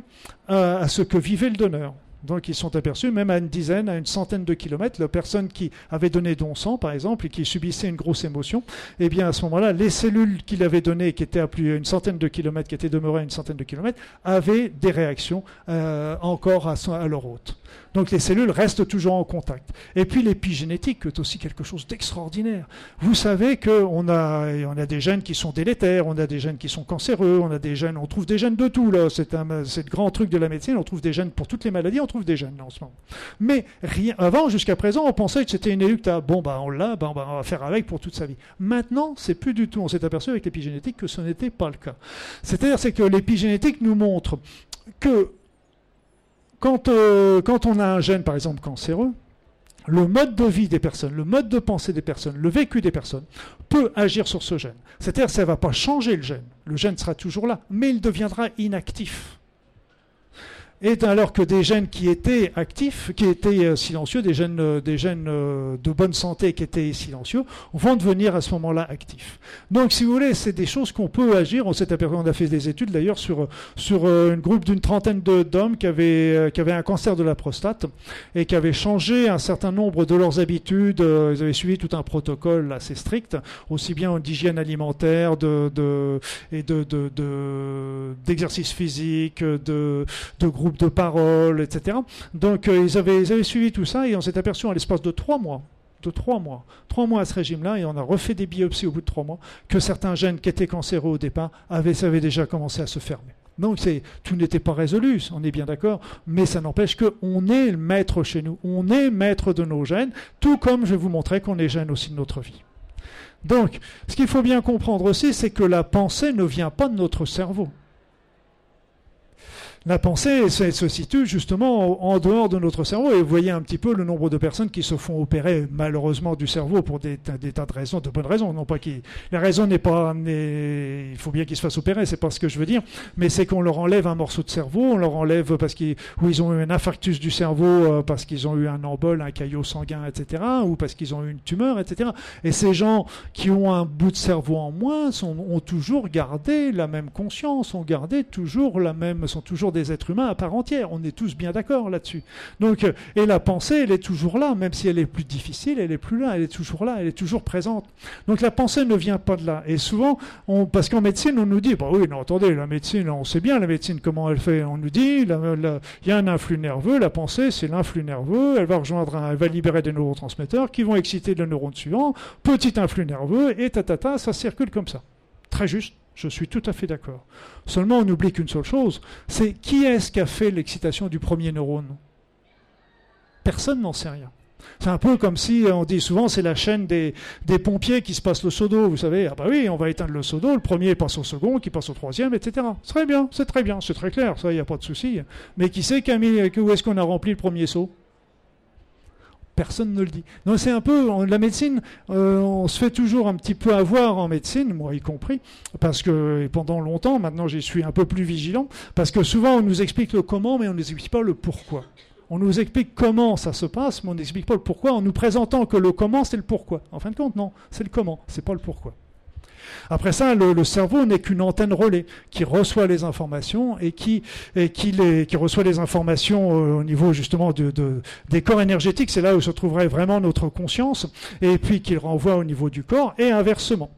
à, à ce que vivait le donneur. Donc ils sont aperçus, même à une dizaine, à une centaine de kilomètres, la personne qui avait donné don sang, par exemple, et qui subissait une grosse émotion, eh bien à ce moment-là, les cellules qu'il avait données, qui étaient à plus une centaine de kilomètres, qui étaient demeurées à une centaine de kilomètres, avaient des réactions euh, encore à, à leur hôte. Donc les cellules restent toujours en contact. Et puis l'épigénétique est aussi quelque chose d'extraordinaire. Vous savez qu'on a, on a des gènes qui sont délétères, on a des gènes qui sont cancéreux, on a des gènes, on trouve des gènes de tout là. C'est un, le grand truc de la médecine. On trouve des gènes pour toutes les maladies, on trouve des gènes en ce moment. Mais rien, avant, jusqu'à présent, on pensait que c'était inéluctable. Bon, bah on l'a, bah, on va faire avec pour toute sa vie. Maintenant, c'est plus du tout. On s'est aperçu avec l'épigénétique que ce n'était pas le cas. C'est-à-dire, c'est que l'épigénétique nous montre que euh, quand, on a un gène, par exemple, cancéreux, le mode de vie des personnes, le mode de pensée des personnes, le vécu des personnes peut agir sur ce gène. C'est-à-dire que ça ne va pas changer le gène. Le gène sera toujours là, mais il deviendra inactif et alors que des gènes qui étaient actifs, qui étaient euh, silencieux, des gènes, euh, des euh, de bonne santé qui étaient silencieux, vont devenir à ce moment-là actifs. Donc, si vous voulez, c'est des choses qu'on peut agir. On s'est aperçu, on a fait des études d'ailleurs sur, sur un groupe d'une trentaine d'hommes qui avaient, qui avaient un cancer de la prostate et qui avaient changé un certain nombre de leurs habitudes. Ils avaient suivi tout un protocole assez strict, aussi bien d'hygiène alimentaire, de, de, et de, d'exercice physique, de, de groupes de parole, etc. Donc euh, ils, avaient, suivi tout ça et on s'est aperçu en l'espace de trois mois, de trois mois, trois mois à ce régime-là, et on a refait des biopsies au bout de trois mois, que certains gènes qui étaient cancéreux au départ avaient, déjà commencé à se fermer. Donc tout n'était pas résolu, on est bien d'accord, mais ça n'empêche qu'on est le maître chez nous, on est maître de nos gènes, tout comme je vais vous montrer qu'on est gène aussi de notre vie. Donc, ce qu'il faut bien comprendre aussi, c'est que la pensée ne vient pas de notre cerveau. La pensée se situe justement en dehors de notre cerveau et vous voyez un petit peu le nombre de personnes qui se font opérer malheureusement du cerveau pour des, tas de raisons, de bonnes raisons, non pas qui la raison n'est pas il faut bien qu'ils se fassent opérer, c'est pas ce que je veux dire, mais c'est qu'on leur enlève un morceau de cerveau, on leur enlève parce qu'ils ou ils ont eu un infarctus du cerveau euh, parce qu'ils ont eu un embol, un caillot sanguin, etc., ou parce qu'ils ont eu une tumeur, etc. Et ces gens qui ont un bout de cerveau en moins ont toujours gardé la même conscience, ont gardé toujours la même, sont toujours des êtres humains à part entière. On est tous bien d'accord là-dessus. Donc, euh, et la pensée, elle est toujours là, même si elle est plus difficile, elle est plus là, elle est toujours là, elle est toujours présente. Donc la pensée ne vient pas de là. Et souvent, parce qu'en médecine, on nous dit, bah oui, non, attendez, la médecine, on sait bien la médecine comment elle fait. On nous dit, il y a un influx nerveux, la pensée, c'est l'influx nerveux, elle va rejoindre, un, elle va libérer des neurotransmetteurs qui vont exciter le neurone suivant, petit influx nerveux, et tatata, ça circule comme ça. Très juste, Je suis tout à fait d'accord. Seulement, on oublie qu'une seule chose, c'est qui est-ce qui a fait l'excitation du premier neurone? Personne n'en sait rien. C'est un peu comme si on dit souvent c'est la chaîne des, pompiers qui se passent le seau d'eau. Vous savez, ah bah oui, on va éteindre le seau d'eau, le premier passe au second, qui passe au troisième, etc. Très bien, c'est très bien, c'est très clair, ça, il n'y a pas de souci. Mais qui sait Camille, où est-ce qu'on a rempli le premier seau? Personne ne le dit. C'est un peu la médecine. Euh, on se fait toujours un petit peu avoir en médecine, moi y compris, parce que pendant longtemps, maintenant j'y suis un peu plus vigilant, parce que souvent on nous explique le comment, mais on ne nous explique pas le pourquoi. On nous explique comment ça se passe, mais on n'explique pas le pourquoi en nous présentant que le comment c'est le pourquoi. En fin de compte, non, c'est le comment, c'est pas le pourquoi. Après ça, le, cerveau n'est qu'une antenne relais qui reçoit les informations et qui, qui, reçoit les informations euh, au niveau justement de, des corps énergétiques. C'est là où se trouverait vraiment notre conscience et puis qu'il renvoie au niveau du corps et inversement.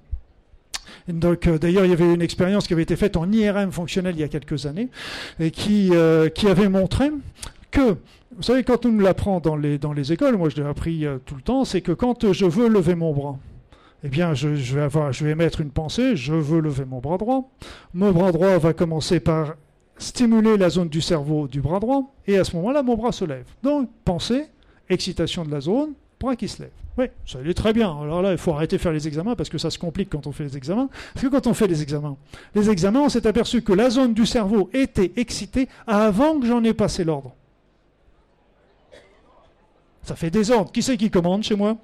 Donc, euh, d'ailleurs, il y avait une expérience qui avait été faite en IRM fonctionnel il y a quelques années et qui, euh, qui avait montré que, vous savez, quand on nous l'apprend dans les écoles, moi je l'ai appris tout le temps, c'est que quand je veux lever mon bras, eh bien, je, vais avoir, une pensée, je veux lever mon bras droit. Mon bras droit va commencer par stimuler la zone du cerveau du bras droit, et à ce moment-là, mon bras se lève. Donc, pensée, excitation de la zone, bras qui se lève. Oui, ça allait très bien. Alors là, il faut arrêter de faire les examens parce que ça se complique quand on fait les examens. Parce que quand on fait les examens, les examens, on s'est aperçu que la zone du cerveau était excitée avant que j'en ai passé l'ordre. Ça fait des ordres. Qui c'est qui commande chez moi?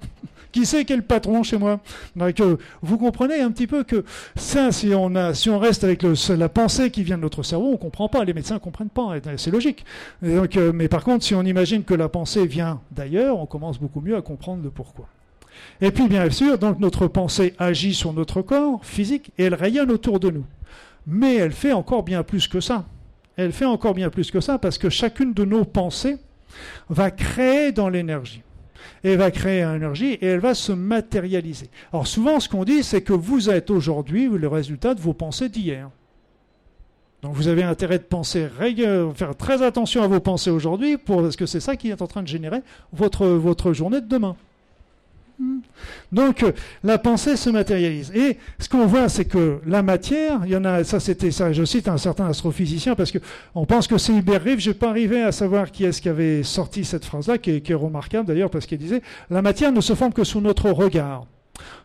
Qui c'est qui est le patron chez moi? Donc, Vous comprenez un petit peu que ça, si on, a, si on reste avec la pensée qui vient de notre cerveau, on ne comprend pas. Les médecins ne comprennent pas. C'est logique. euh, mais par contre, si on imagine que la pensée vient d'ailleurs, on commence beaucoup mieux à comprendre le pourquoi. Et puis, bien sûr, donc notre pensée agit sur notre corps physique et elle rayonne autour de nous. Mais elle fait encore bien plus que ça. Elle fait encore bien plus que ça parce que chacune de nos pensées va créer dans l'énergie. Elle va créer une énergie et elle va se matérialiser. Alors souvent, ce qu'on dit, c'est que vous êtes aujourd'hui le résultat de vos pensées d'hier. Donc vous avez intérêt de penser, faire très attention à vos pensées aujourd'hui, parce que c'est ça qui est en train de générer votre journée de demain. Donc la pensée se matérialise. Et ce qu'on voit, c'est que la matière, il y en a, ça c'était je cite un certain astrophysicien parce que on pense que c'est Hubert Reeves, j'ai pas arrivé à savoir qui est-ce qui avait sorti cette phrase-là, qui, est remarquable d'ailleurs parce qu'il disait la matière ne se forme que sous notre regard.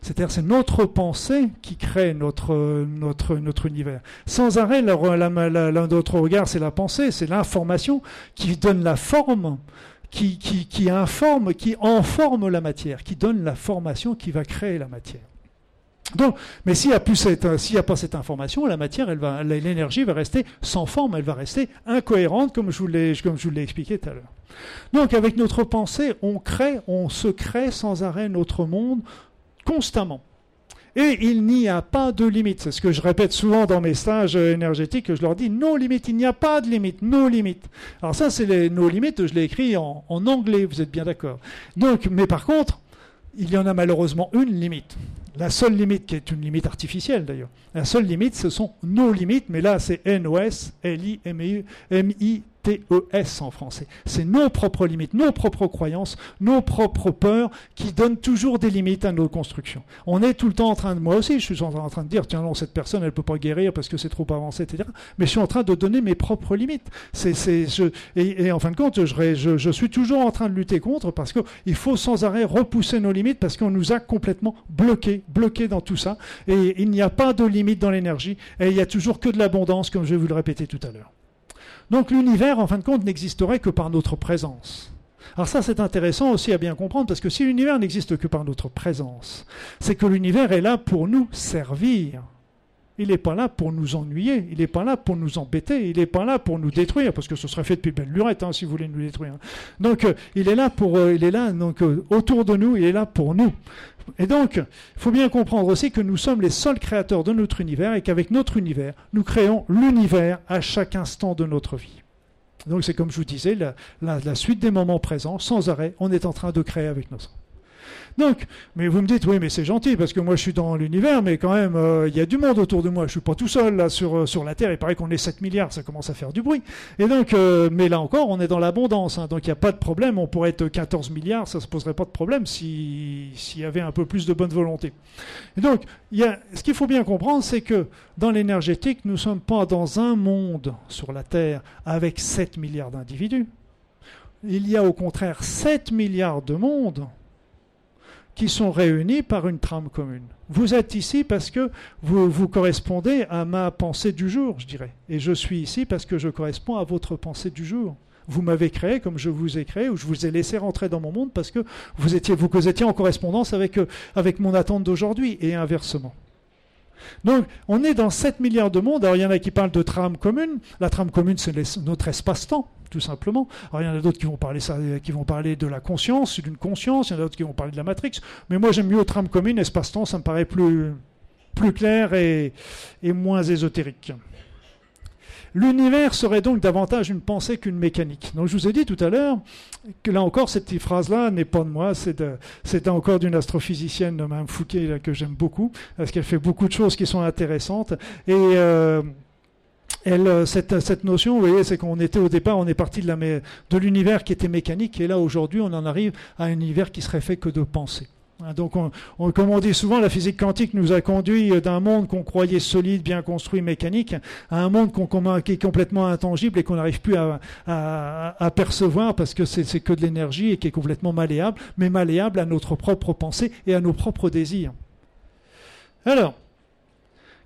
C'est-à-dire c'est notre pensée qui crée notre, notre, notre univers. Sans arrêt, notre regard, c'est la pensée, c'est l'information qui donne la forme qui, informe, qui informe la matière, qui donne la formation qui va créer la matière. Donc, mais s'il n'y a, a, pas cette information, la matière, l'énergie va rester sans forme, elle va rester incohérente, comme je vous l'ai, comme je vous l'ai expliqué tout à l'heure. Donc, avec notre pensée, on crée, on se crée sans arrêt notre monde constamment. Et il n'y a pas de limite. C'est ce que je répète souvent dans mes stages énergétiques. Je leur dis nos limites. Il n'y a pas de limite. Nos limites. Alors ça, c'est les, nos limites. Je l'ai écrit en, anglais. Vous êtes bien d'accord. Donc, mais par contre, il y en a malheureusement une limite. La seule limite, qui est une limite artificielle d'ailleurs, la seule limite, ce sont nos limites, mais là c'est NOS, L-I-M-I, TES en français. C'est nos propres limites, nos propres croyances, nos propres peurs qui donnent toujours des limites à nos constructions. On est tout le temps en train de, moi aussi, je suis en train de dire, tiens non, cette personne, elle ne peut pas guérir parce que c'est trop avancé, etc. Mais je suis en train de donner mes propres limites. Et, en fin de compte, je, je, suis toujours en train de lutter contre parce qu'il faut sans arrêt repousser nos limites parce qu'on nous a complètement bloqués, bloqués dans tout ça. Et il n'y a pas de limite dans l'énergie et il n'y a toujours que de l'abondance, comme je vais vous le répéter tout à l'heure. Donc l'univers, en fin de compte, n'existerait que par notre présence. Alors ça, c'est intéressant aussi à bien comprendre, parce que si l'univers n'existe que par notre présence, c'est que l'univers est là pour nous servir. Il n'est pas là pour nous ennuyer, il n'est pas là pour nous embêter, il n'est pas là pour nous détruire, parce que ce serait fait depuis belle lurette hein, si vous voulez nous détruire. Donc euh, il est là pour, euh, il est là donc euh, autour de nous, il est là pour nous. Et donc, il faut bien comprendre aussi que nous sommes les seuls créateurs de notre univers et qu'avec notre univers, nous créons l'univers à chaque instant de notre vie. Donc c'est comme je vous disais, la, suite des moments présents, sans arrêt, on est en train de créer avec nos Donc, mais vous me dites, oui, mais c'est gentil, parce que moi je suis dans l'univers, mais quand même, euh, il y a du monde autour de moi. Je suis pas tout seul là sur, euh, sur la Terre. Il paraît qu'on est 7 milliards, ça commence à faire du bruit. Et donc, euh, mais là encore, on est dans l'abondance. Hein. donc il n'y a pas de problème. On pourrait être 14 milliards, ça se poserait pas de problème s'il y avait un peu plus de bonne volonté. Et donc, y a, ce qu'il faut bien comprendre, c'est que dans l'énergétique, nous ne sommes pas dans un monde sur la Terre avec 7 milliards d'individus. Il y a au contraire 7 milliards de mondes qui sont réunis par une trame commune. Vous êtes ici parce que vous, vous correspondez à ma pensée du jour, je dirais. Et je suis ici parce que je corresponds à votre pensée du jour. Vous m'avez créé comme je vous ai créé, ou je vous ai laissé rentrer dans mon monde parce que vous étiez, vous, étiez en correspondance euh, avec mon attente d'aujourd'hui, et inversement. Donc, on est dans 7 milliards de mondes. Alors, il y en a qui parlent de trame commune. La trame commune, c'est notre espace-temps, tout simplement. Alors, il y en a d'autres qui vont parler ça, qui vont parler de la conscience, d'une conscience. Il y en a d'autres qui vont parler de la matrix. Mais moi, j'aime mieux trame commune, espace-temps. Ça me paraît plus, plus clair et, et moins ésotérique. L'univers serait donc davantage une pensée qu'une mécanique. Donc je vous ai dit tout à l'heure que là encore, cette petite phrase-là n'est pas de moi, c'est encore d'une astrophysicienne, Mme Fouquet, que j'aime beaucoup, parce qu'elle fait beaucoup de choses qui sont intéressantes. Et euh, cette, cette, notion, vous voyez, c'est qu'on était au départ, on est parti de l'univers qui était mécanique, et là aujourd'hui, on en arrive à un univers qui serait fait que de pensée. Hein, donc, comme on dit souvent, la physique quantique nous a conduit d'un monde qu'on croyait solide, bien construit, mécanique, à un monde qui est complètement intangible et qu'on n'arrive plus à, percevoir parce que c'est que de l'énergie et qui est complètement malléable, mais malléable à notre propre pensée et à nos propres désirs. Alors,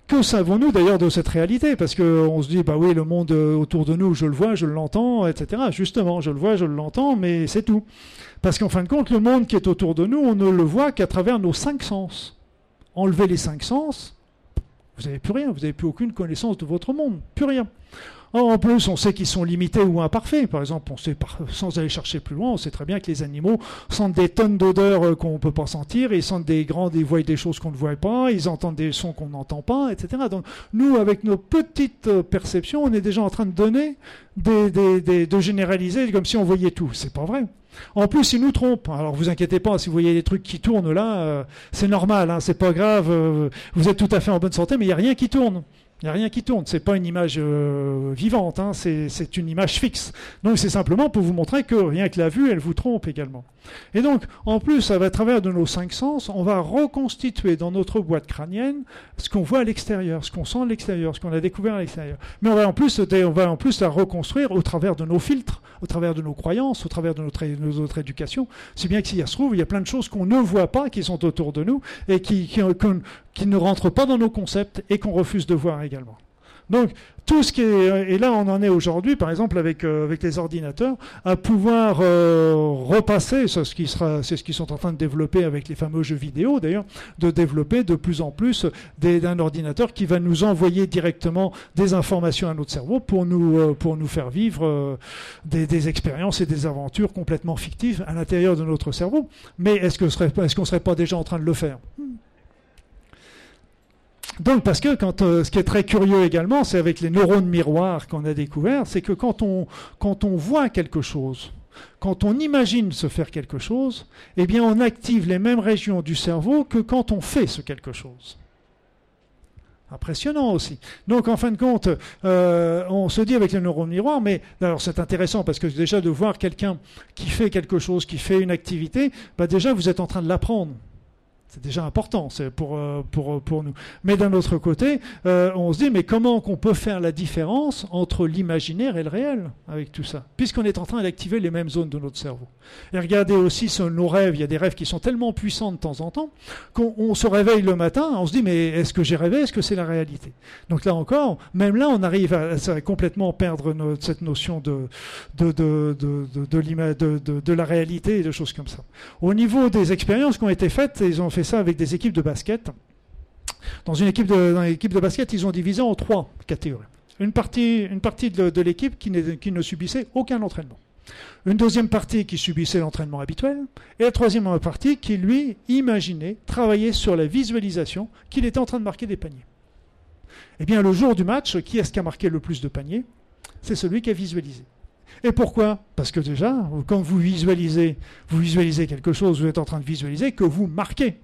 que savons-nous d'ailleurs de cette réalité? Parce qu'on se dit, bah oui, le monde autour de nous, je le vois, je l'entends, etc. Justement, je le vois, je l'entends, mais c'est tout. Parce qu'en fin de compte, le monde qui est autour de nous, on ne le voit qu'à travers nos cinq sens. Enlever les cinq sens, vous n'avez plus rien, vous n'avez plus aucune connaissance de votre monde, plus rien. En plus, on sait qu'ils sont limités ou imparfaits. Par exemple, on sait, sans aller chercher plus loin, on sait très bien que les animaux sentent des tonnes d'odeurs euh, qu'on ne peut pas sentir, ils sentent des grandes, ils voient des choses qu'on ne voit pas, ils entendent des sons qu'on n'entend pas, etc. Donc, nous, avec nos petites euh, perceptions, on est déjà en train de donner, de généraliser comme si on voyait tout. C'est pas vrai. En plus, ils nous trompent. Alors, vous inquiétez pas, si vous voyez des trucs qui tournent là, euh, c'est normal, hein, c'est pas grave. vous êtes tout à fait en bonne santé, mais il n'y a rien qui tourne. Il n'y a rien qui tourne. Ce n'est pas une image euh, vivante, hein. c'est une image fixe. Donc c'est simplement pour vous montrer que rien que la vue, elle vous trompe également. Et donc, en plus, à travers de nos cinq sens, on va reconstituer dans notre boîte crânienne ce qu'on voit à l'extérieur, ce qu'on sent à l'extérieur, ce qu'on a découvert à l'extérieur. Mais on va, en plus, on va en plus la reconstruire au travers de nos filtres, au travers de nos croyances, au travers de notre, éducation. Si bien que s'il y a se trouve, il y a plein de choses qu'on ne voit pas, qui sont autour de nous, et qui, qui ne rentrent pas dans nos concepts et qu'on refuse de voir également. Donc, tout ce qui est, et là on en est aujourd'hui, par exemple avec euh, les ordinateurs, à pouvoir euh, repasser, c'est ce qui sera, c'est ce qu'ils sont en train de développer avec les fameux jeux vidéo d'ailleurs, de développer de plus en plus d'un ordinateur qui va nous envoyer directement des informations à notre cerveau pour nous euh, faire vivre des, expériences et des aventures complètement fictives à l'intérieur de notre cerveau. Mais est-ce que serait, est-ce qu'on serait pas déjà en train de le faire? Donc, parce que quand, euh, ce qui est très curieux également, c'est avec les neurones miroirs qu'on a découvert, c'est que quand on, voit quelque chose, quand on imagine se faire quelque chose, eh bien, on active les mêmes régions du cerveau que quand on fait ce quelque chose. Impressionnant aussi. Donc, en fin de compte, euh, on se dit avec les neurones miroirs, mais alors c'est intéressant parce que déjà de voir quelqu'un qui fait quelque chose, qui fait une activité, bah déjà vous êtes en train de l'apprendre. C'est déjà important pour, euh, pour, nous. Mais d'un autre côté, euh, on se dit, mais comment qu'on peut faire la différence entre l'imaginaire et le réel avec tout ça? Puisqu'on est en train d'activer les mêmes zones de notre cerveau. Et regardez aussi sur nos rêves, il y a des rêves qui sont tellement puissants de temps en temps qu'on se réveille le matin, on se dit, mais est-ce que j'ai rêvé? Est-ce que c'est la réalité? Donc là encore, même là, on arrive à, complètement perdre cette notion de, de, de la réalité et de choses comme ça. Au niveau des expériences qui ont été faites, ils ont fait ça avec des équipes de basket. Dans une équipe de, de basket, ils ont divisé en trois catégories. Une partie, une partie de, l'équipe qui, qui ne subissait aucun entraînement. Une deuxième partie qui subissait l'entraînement habituel. Et la troisième partie qui, lui, imaginait, travaillait sur la visualisation qu'il était en train de marquer des paniers. Eh bien, le jour du match, qui est-ce qui a marqué le plus de paniers? C'est celui qui a visualisé. Et pourquoi? Parce que déjà, quand vous visualisez, vous visualisez quelque chose, vous êtes en train de visualiser que vous marquez.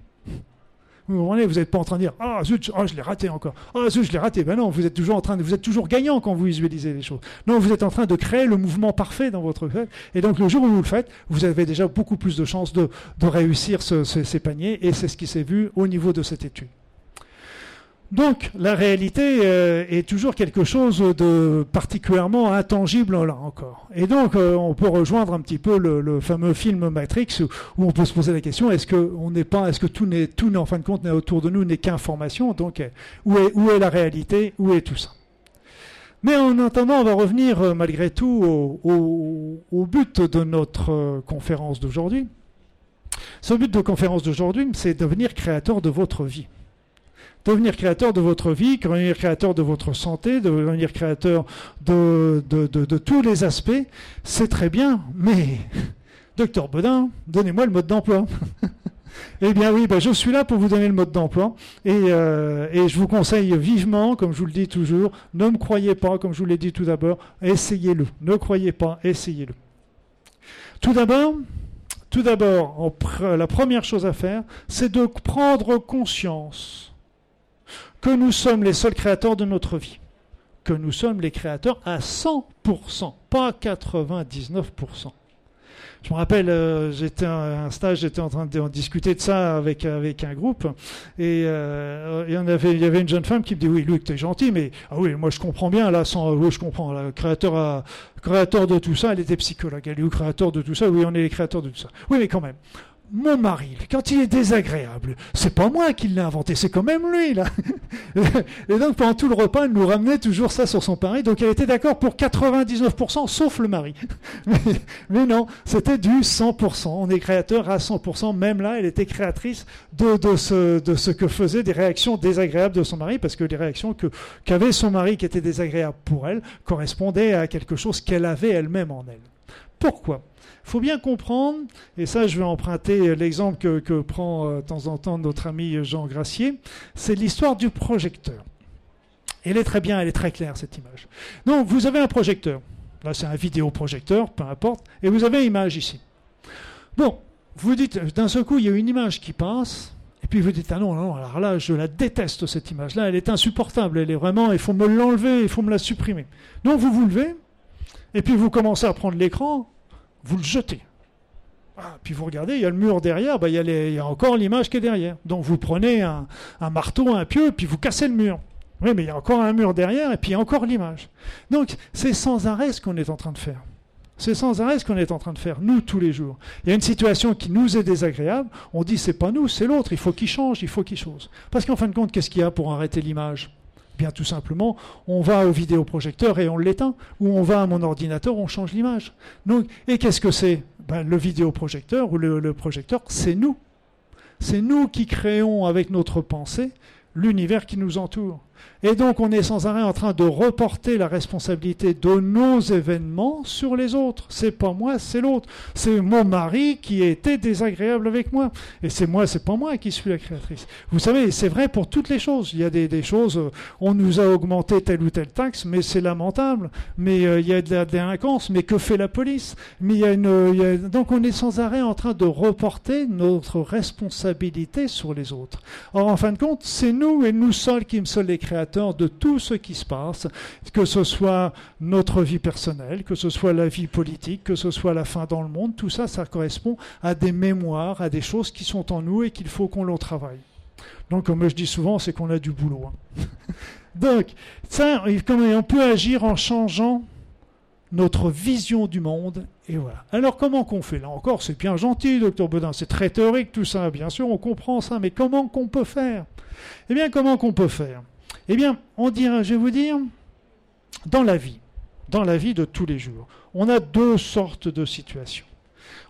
Vous n'êtes pas en train de dire Ah zut, oh, je l'ai raté encore. Ah zut, je l'ai raté. Ben non, vous êtes toujours en train de, vous êtes toujours gagnant quand vous visualisez les choses. Non, vous êtes en train de créer le mouvement parfait dans votre tête. Et donc le jour où vous le faites, vous avez déjà beaucoup plus de chances de, réussir ces paniers. Et c'est ce qui s'est vu au niveau de cette étude. Donc la réalité euh, est toujours quelque chose de particulièrement intangible là encore. Et donc euh, on peut rejoindre un petit peu le, fameux film Matrix où, on peut se poser la question est-ce que on n'est pas, est-ce que tout n'est, tout en fin de compte autour de nous n'est qu'information Donc où est, où est la réalité Où est tout ça? Mais en attendant, on va revenir malgré tout au, au but de notre conférence d'aujourd'hui. Ce but de conférence d'aujourd'hui, c'est devenir créateur de votre vie devenir créateur de votre vie, devenir créateur de votre santé, devenir créateur de, tous les aspects, c'est très bien, mais, docteur Bodin, donnez-moi le mode d'emploi. Eh bien oui, ben, je suis là pour vous donner le mode d'emploi euh, et, je vous conseille vivement, comme je vous le dis toujours, ne me croyez pas, comme je vous l'ai dit tout d'abord, essayez-le. Ne croyez pas, essayez-le. Tout d'abord, tout d'abord, la première chose à faire, c'est de prendre conscience que nous sommes les seuls créateurs de notre vie, que nous sommes les créateurs à 100%, pas à 99%. Je me rappelle, euh, j'étais à un stage, j'étais en train de discuter de ça avec un groupe, et euh, il y avait, une jeune femme qui me dit oui, Luc, t'es gentil, mais ah oui, moi je comprends bien là, oui, je comprends, le créateur, de tout ça, elle était psychologue, elle est créateur de tout ça, oui, on est les créateurs de tout ça. Oui, mais quand même, mon mari, quand il est désagréable, c'est pas moi qui l'ai inventé, c'est quand même lui, là. Et donc, pendant tout le repas, elle nous ramenait toujours ça sur son mari. Donc, elle était d'accord pour 99%, sauf le mari. Mais, non, c'était du 100%. On est créateur à 100%. Même là, elle était créatrice de, ce, que faisaient des réactions désagréables de son mari, parce que les réactions qu'avait son mari qui étaient désagréables pour elle correspondaient à quelque chose qu'elle avait elle-même en elle. Pourquoi? Faut bien comprendre, et ça je vais emprunter l'exemple que, prend euh, de temps en temps notre ami Jean Gracier, c'est l'histoire du projecteur. Elle est très bien, elle est très claire cette image. Donc vous avez un projecteur, là c'est un vidéoprojecteur, peu importe, et vous avez une image ici. Bon, vous dites, d'un seul coup il y a une image qui passe, et puis vous dites, ah non, non, alors là, je la déteste cette image-là, elle est insupportable, elle est vraiment, il faut me l'enlever, il faut me la supprimer. Donc vous vous levez, et puis vous commencez à prendre l'écran, vous le jetez. Ah, puis vous regardez, il y a le mur derrière, bah, il, y a encore l'image qui est derrière. Donc vous prenez un, marteau, un pieu, puis vous cassez le mur. Oui, mais il y a encore un mur derrière, et puis il y a encore l'image. Donc c'est sans arrêt ce qu'on est en train de faire. C'est sans arrêt ce qu'on est en train de faire, nous, tous les jours. Il y a une situation qui nous est désagréable, on dit c'est pas nous, c'est l'autre, il faut qu'il change, il faut qu'il chose. Parce qu'en fin de compte, qu'est-ce qu'il y a pour arrêter l'image? Bien tout simplement, on va au vidéoprojecteur et on l'éteint, ou on va à mon ordinateur, on change l'image. Et qu'est-ce que c'est? Ben, Le vidéoprojecteur ou le projecteur, c'est nous. C'est nous qui créons avec notre pensée l'univers qui nous entoure. Et donc on est sans arrêt en train de reporter la responsabilité de nos événements sur les autres. C'est pas moi, c'est l'autre. C'est mon mari qui était désagréable avec moi. Et c'est moi, c'est pas moi qui suis la créatrice. Vous savez, c'est vrai pour toutes les choses. Il y a des, choses, euh, on nous a augmenté telle ou telle taxe, mais c'est lamentable. Mais euh, il y a de la délinquance, mais que fait la police? Mais il y a une, donc on est sans arrêt en train de reporter notre responsabilité sur les autres. Or, en fin de compte, c'est nous et nous seuls qui sommes les créateurs de tout ce qui se passe, que ce soit notre vie personnelle, que ce soit la vie politique, que ce soit la fin dans le monde, tout ça, ça correspond à des mémoires, à des choses qui sont en nous et qu'il faut qu'on le travaille. Donc, comme je dis souvent, c'est qu'on a du boulot. Hein. Donc, ça, on peut agir en changeant notre vision du monde, et voilà. Alors comment qu'on fait? Là encore, c'est bien gentil, docteur Bedin, c'est très théorique tout ça, bien sûr, on comprend ça, mais comment qu'on peut faire? Eh bien, comment qu'on peut faire? Eh bien, on dirait, je vais vous dire, dans la vie, dans la vie de tous les jours, on a deux sortes de situations.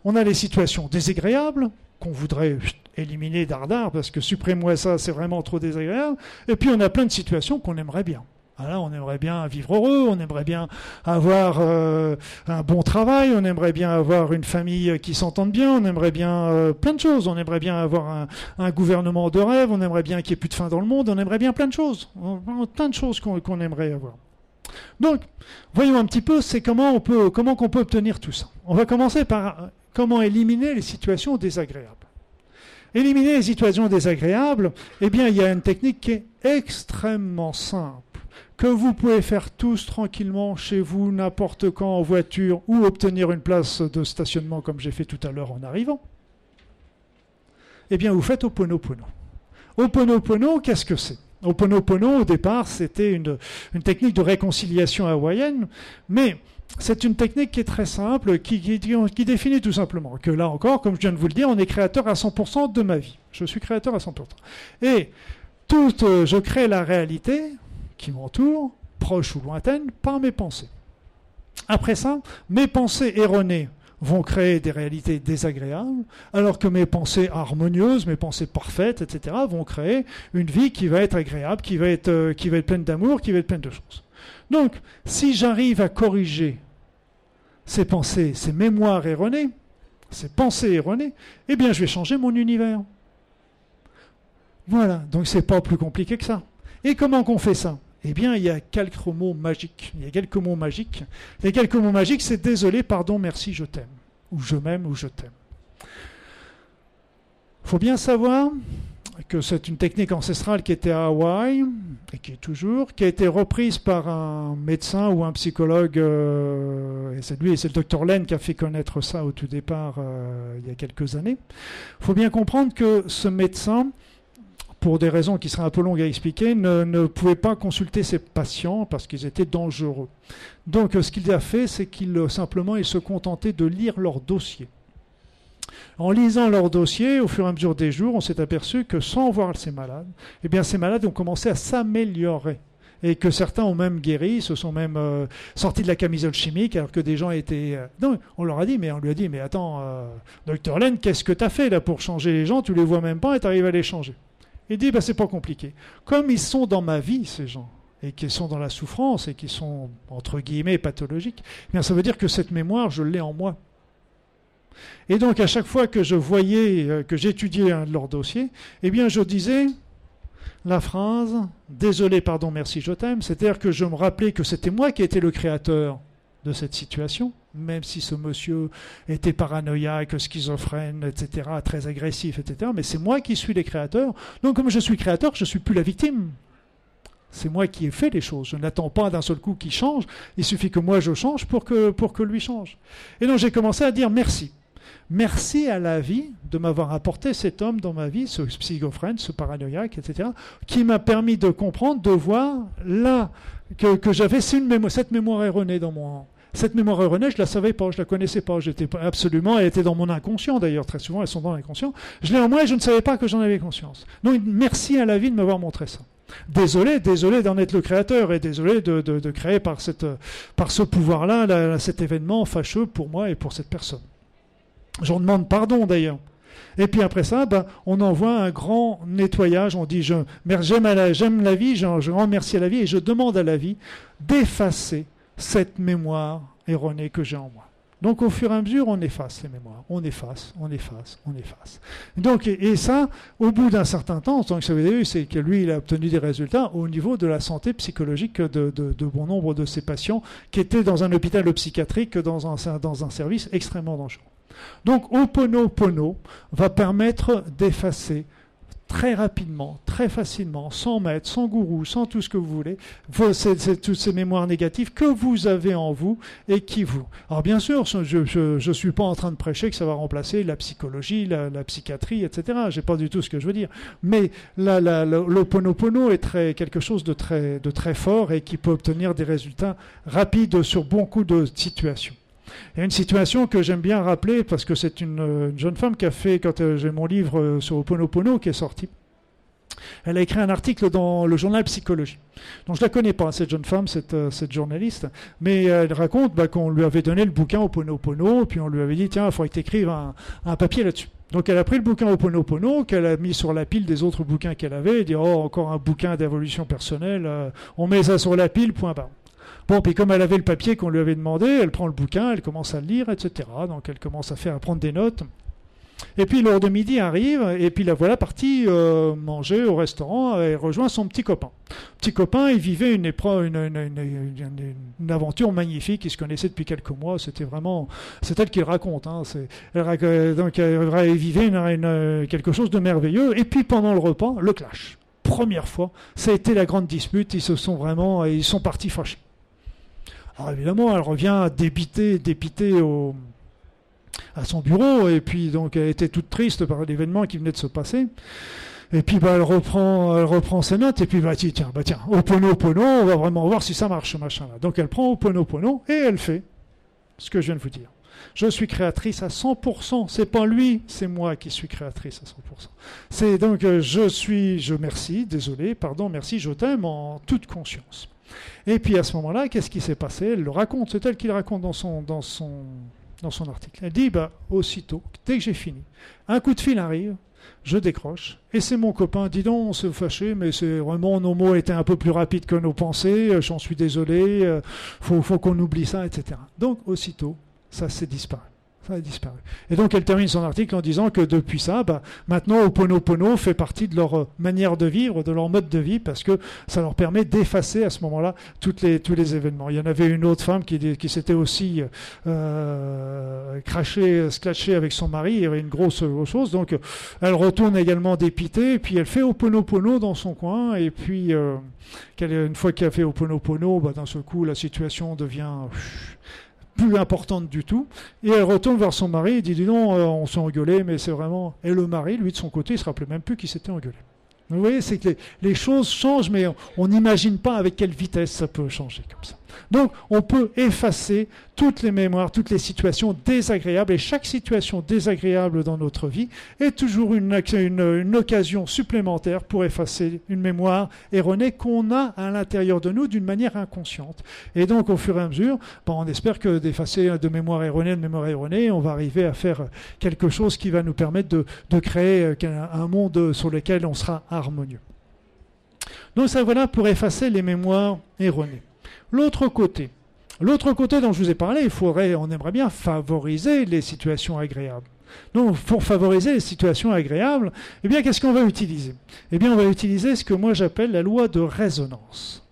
On a les situations désagréables, qu'on voudrait éliminer dardard, parce que supprime-moi ça, c'est vraiment trop désagréable. Et puis on a plein de situations qu'on aimerait bien. On aimerait bien vivre heureux, on aimerait bien avoir euh, un bon travail, on aimerait bien avoir une famille qui s'entende bien, on aimerait bien euh, plein de choses. On aimerait bien avoir un, gouvernement de rêve, on aimerait bien qu'il n'y ait plus de faim dans le monde, on aimerait bien plein de choses. Plein de choses qu'on aimerait avoir. Donc, voyons un petit peu, c'est comment on peut, peut obtenir tout ça. On va commencer par comment éliminer les situations désagréables. Éliminer les situations désagréables, eh bien, il y a une technique qui est extrêmement simple, que vous pouvez faire tous tranquillement chez vous, n'importe quand en voiture, ou obtenir une place de stationnement comme j'ai fait tout à l'heure en arrivant. Eh bien, vous faites Oponopono. Oponopono, qu'est-ce que c'est? Oponopono, au départ, c'était une, technique de réconciliation hawaïenne, mais c'est une technique qui est très simple, qui, qui, définit tout simplement que là encore, comme je viens de vous le dire, on est créateur à 100% de ma vie. Je suis créateur à 100%. Et tout, euh, je crée la réalité qui m'entoure, proche ou lointaine, par mes pensées. Après ça, mes pensées erronées vont créer des réalités désagréables, alors que mes pensées harmonieuses, mes pensées parfaites, etc., vont créer une vie qui va être agréable, qui va être, euh, qui va être pleine d'amour, qui va être pleine de choses. Donc, si j'arrive à corriger ces pensées, ces mémoires erronées, ces pensées erronées, eh bien, je vais changer mon univers. Voilà, donc c'est pas plus compliqué que ça. Et comment qu'on fait ça? Eh bien, il y a quelques mots magiques. Il y a quelques mots magiques. Les quelques mots magiques, c'est désolé, pardon, merci, je t'aime. Ou je m'aime, ou je t'aime. Il faut bien savoir que c'est une technique ancestrale qui était à Hawaï, et qui est toujours, qui a été reprise par un médecin ou un psychologue, euh, et c'est lui, c'est le docteur Len qui a fait connaître ça au tout départ euh, il y a quelques années. Il faut bien comprendre que ce médecin, pour des raisons qui seraient un peu longues à expliquer, ne, ne pouvait pas consulter ses patients parce qu'ils étaient dangereux. Donc ce qu'il a fait, c'est qu'il simplement il se contentait de lire leur dossier. En lisant leur dossier, au fur et à mesure des jours, on s'est aperçu que sans voir ces malades, eh bien ces malades ont commencé à s'améliorer et que certains ont même guéri, se sont même euh, sortis de la camisole chimique, alors que des gens étaient... Euh, non, on leur a dit, mais on lui a dit, mais attends, euh, docteur Len, qu'est-ce que tu as fait là pour changer les gens? Tu les vois même pas et tu arrives à les changer. Il dit, bah, c'est pas compliqué. Comme ils sont dans ma vie, ces gens, et qu'ils sont dans la souffrance et qui sont, entre guillemets, pathologiques, eh bien ça veut dire que cette mémoire, je l'ai en moi. Et donc à chaque fois que je voyais, euh, que j'étudiais un de leurs dossiers, eh bien je disais la phrase Désolé, pardon, merci, je t'aime. C'est-à-dire que je me rappelais que c'était moi qui étais le créateur de cette situation, même si ce monsieur était paranoïaque, schizophrène, etc., très agressif, etc. Mais c'est moi qui suis le créateur. Donc comme je suis créateur, je suis plus la victime. C'est moi qui ai fait les choses. Je n'attends pas d'un seul coup qu'il change. Il suffit que moi je change pour que, pour que lui change. Et donc j'ai commencé à dire merci. Merci à la vie de m'avoir apporté cet homme dans ma vie, ce schizophrène, ce paranoïaque, etc., qui m'a permis de comprendre, de voir là que, j'avais cette mémoire erronée dans mon, cette mémoire erronée, je la savais pas, je la connaissais pas. J'étais absolument, elle était dans mon inconscient d'ailleurs, très souvent elles sont dans l'inconscient. Je l'ai en moi et je ne savais pas que j'en avais conscience. Donc merci à la vie de m'avoir montré ça. Désolé, désolé d'en être le créateur et désolé de, créer par, ce pouvoir-là cet événement fâcheux pour moi et pour cette personne. J'en demande pardon d'ailleurs. Et puis après ça, ben, on envoie un grand nettoyage. On dit j'aime la, j'aime la vie, je, je remercie à la vie et je demande à la vie d'effacer cette mémoire erronée que j'ai en moi. Donc au fur et à mesure, on efface ces mémoires, on efface, on efface, on efface. Donc, et, ça, au bout d'un certain temps, que ça avez vu, c'est que lui, il a obtenu des résultats au niveau de la santé psychologique de, bon nombre de ses patients qui étaient dans un hôpital psychiatrique, dans un, dans un service extrêmement dangereux. Donc Oponopono va permettre d'effacer très rapidement, très facilement, sans maître, sans gourou, sans tout ce que vous voulez, toutes ces mémoires négatives que vous avez en vous et qui vous. Alors bien sûr, je ne suis pas en train de prêcher que ça va remplacer la psychologie, la, psychiatrie, etc. Je pas du tout ce que je veux dire. Mais l'Oponopono est très, quelque chose de très, de très fort et qui peut obtenir des résultats rapides sur beaucoup de situations. Il y a une situation que j'aime bien rappeler parce que c'est une, jeune femme qui a fait, quand euh, j'ai mon livre euh, sur Oponopono qui est sorti, elle a écrit un article dans le journal Psychologie. Donc je ne la connais pas, cette jeune femme, cette, euh, journaliste, mais elle raconte bah, qu'on lui avait donné le bouquin Oponopono, puis on lui avait dit, tiens, il faudrait que tu écrives un, papier là-dessus. Donc elle a pris le bouquin Oponopono, qu'elle a mis sur la pile des autres bouquins qu'elle avait, et dit, oh, encore un bouquin d'évolution personnelle, on met ça sur la pile, point barre. Bon, puis comme elle avait le papier qu'on lui avait demandé, elle prend le bouquin, elle commence à le lire, etc. Donc elle commence à faire, prendre des notes. Et puis l'heure de midi arrive, et puis la voilà partie euh, manger au restaurant et rejoint son petit copain. Petit copain, il vivait une, épreuve, une, aventure magnifique, il se connaissait depuis quelques mois, c'était vraiment, c'est elle qui raconte. Hein, donc il vivait quelque chose de merveilleux, et puis pendant le repas, le clash. Première fois, ça a été la grande dispute, ils se sont vraiment, ils sont partis fâchés. Alors évidemment, elle revient débitée, dépitée au, à son bureau, et puis donc elle était toute triste par l'événement qui venait de se passer. Et puis bah, elle reprend, elle reprend ses notes et puis bah tiens, bah tiens, au pono pono, on va vraiment voir si ça marche ce machin-là. Donc elle prend au pono pono et elle fait ce que je viens de vous dire. Je suis créatrice à 100%. C'est pas lui, c'est moi qui suis créatrice à 100%. C'est donc euh, je suis, je merci, désolé, pardon, merci, je t'aime en toute conscience. Et puis à ce moment-là, qu'est-ce qui s'est passé? Elle le raconte, c'est elle qui le raconte dans son, dans son, dans son article. Elle dit, bah, aussitôt, dès que j'ai fini, un coup de fil arrive, je décroche, et c'est mon copain, dis donc, on s'est fâché, mais c'est vraiment, nos mots étaient un peu plus rapides que nos pensées, euh, j'en suis désolé, euh, faut, faut qu'on oublie ça, etc. Donc, aussitôt, ça s'est disparu a disparu. Et donc elle termine son article en disant que depuis ça, bah, maintenant Oponopono fait partie de leur euh, manière de vivre, de leur mode de vie, parce que ça leur permet d'effacer à ce moment-là tous les événements. Il y en avait une autre femme qui, s'était aussi euh, crachée, sclatchée avec son mari, il y avait une grosse, chose, donc elle retourne également dépitée, puis elle fait Oponopono dans son coin, et puis euh, une fois qu'elle a fait Oponopono, bah, d'un seul coup la situation devient importante du tout. Et elle retourne vers son mari et dit, non, euh, on s'est engueulé, mais c'est vraiment... Et le mari, lui, de son côté, il se rappelait même plus qu'il s'était engueulé. Vous voyez, c'est que les, choses changent, mais on n'imagine pas avec quelle vitesse ça peut changer comme ça. Donc, on peut effacer toutes les mémoires, toutes les situations désagréables, et chaque situation désagréable dans notre vie est toujours une, occasion supplémentaire pour effacer une mémoire erronée qu'on a à l'intérieur de nous d'une manière inconsciente. Et donc, au fur et à mesure, on espère que d'effacer de mémoire erronée, de mémoire erronée, on va arriver à faire quelque chose qui va nous permettre de, de créer un monde sur lequel on sera harmonieux. Donc ça voilà pour effacer les mémoires erronées. L'autre côté, l'autre côté dont je vous ai parlé, il faudrait, on aimerait bien favoriser les situations agréables. Donc, pour favoriser les situations agréables, eh bien, qu'est-ce qu'on va utiliser? Eh bien, on va utiliser ce que moi j'appelle la loi de résonance.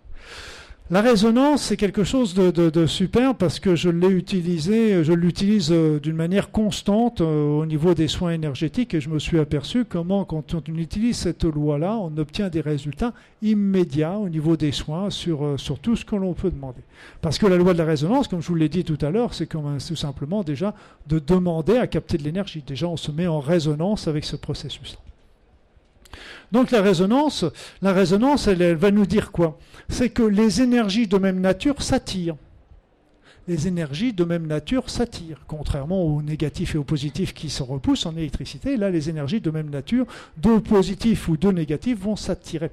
La résonance, c'est quelque chose de, super parce que je l'ai utilisé, je l'utilise euh, d'une manière constante euh, au niveau des soins énergétiques et je me suis aperçu comment, quand on utilise cette loi-là, on obtient des résultats immédiats au niveau des soins sur, euh, sur tout ce que l'on peut demander. Parce que la loi de la résonance, comme je vous l'ai dit tout à l'heure, c'est tout simplement déjà de demander à capter de l'énergie. Déjà, on se met en résonance avec ce processus-là. Donc la résonance, la résonance, elle, va nous dire quoi? C'est que les énergies de même nature s'attirent les énergies de même nature s'attirent, contrairement aux négatifs et aux positifs qui se repoussent en électricité. Là, les énergies de même nature, de positifs ou de négatifs, vont s'attirer.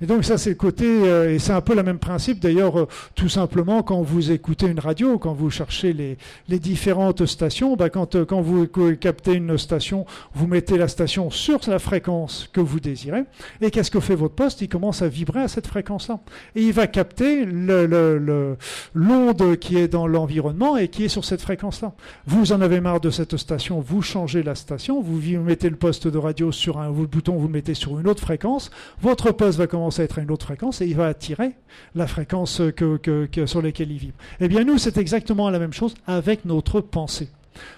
Et donc ça, c'est le côté, euh, et c'est un peu le même principe d'ailleurs, euh, tout simplement quand vous écoutez une radio, quand vous cherchez les, les différentes stations, bah, quand, euh, quand vous captez une station, vous mettez la station sur la fréquence que vous désirez, et qu'est-ce que fait votre poste? Il commence à vibrer à cette fréquence-là. Et il va capter l'onde le, qui est dans l'environnement et qui est sur cette fréquence-là. Vous en avez marre de cette station, vous changez la station, vous mettez le poste de radio sur un bouton, vous mettez sur une autre fréquence, votre poste va commencer à être à une autre fréquence et il va attirer la fréquence que, sur laquelle il vibre. Eh bien nous, c'est exactement la même chose avec notre pensée.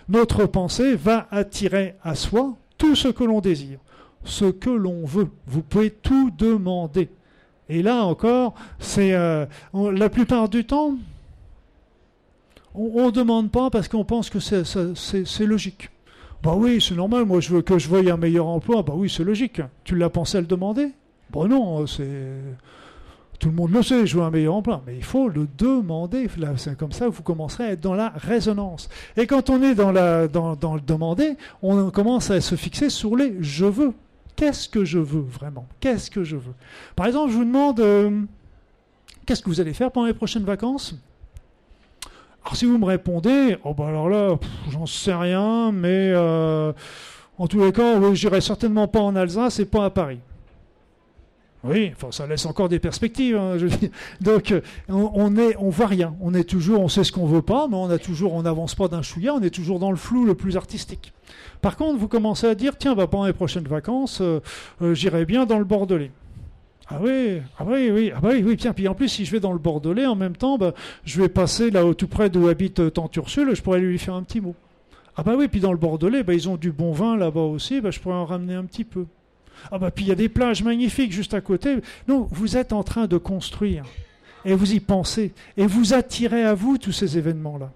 Notre pensée va attirer à soi tout ce que l'on désire, ce que l'on veut. Vous pouvez tout demander. Et là encore, c'est euh, la plupart du temps, on ne demande pas parce qu'on pense que c'est logique. Bah oui, c'est normal, moi je veux que je veuille un meilleur emploi, bah oui, c'est logique. Tu l'as pensé à le demander? Bah non, c'est... Tout le monde le sait, je veux un meilleur emploi, mais il faut le demander. C'est comme ça que vous commencerez à être dans la résonance. Et quand on est dans, le demander, on commence à se fixer sur les je veux. Qu'est-ce que je veux vraiment? Qu'est-ce que je veux? Par exemple, je vous demande, euh, qu'est-ce que vous allez faire pendant les prochaines vacances? Alors si vous me répondez, oh bah alors là, j'en sais rien, mais euh, en tous les cas, j'irai certainement pas en Alsace et pas à Paris. Oui, enfin, ça laisse encore des perspectives. Hein, je dis. Donc, euh, on, on, est, on voit rien. On est toujours, on sait ce qu'on veut pas, mais on a toujours, on n'avance pas d'un chouïa. On est toujours dans le flou le plus artistique. Par contre, vous commencez à dire, tiens, bah, pendant les prochaines vacances, euh, j'irai bien dans le Bordelais. Ah oui, ah oui, oui, ah bah oui, oui, tiens, puis en plus, si je vais dans le Bordelais, en même temps, bah, je vais passer là tout près d'où habite Tante Ursule, je pourrais lui faire un petit mot. Ah bah oui, puis dans le Bordelais, bah, ils ont du bon vin là-bas aussi, bah, je pourrais en ramener un petit peu. Ah bah puis il y a des plages magnifiques juste à côté. Non, vous êtes en train de construire et vous y pensez et vous attirez à vous tous ces événements-là.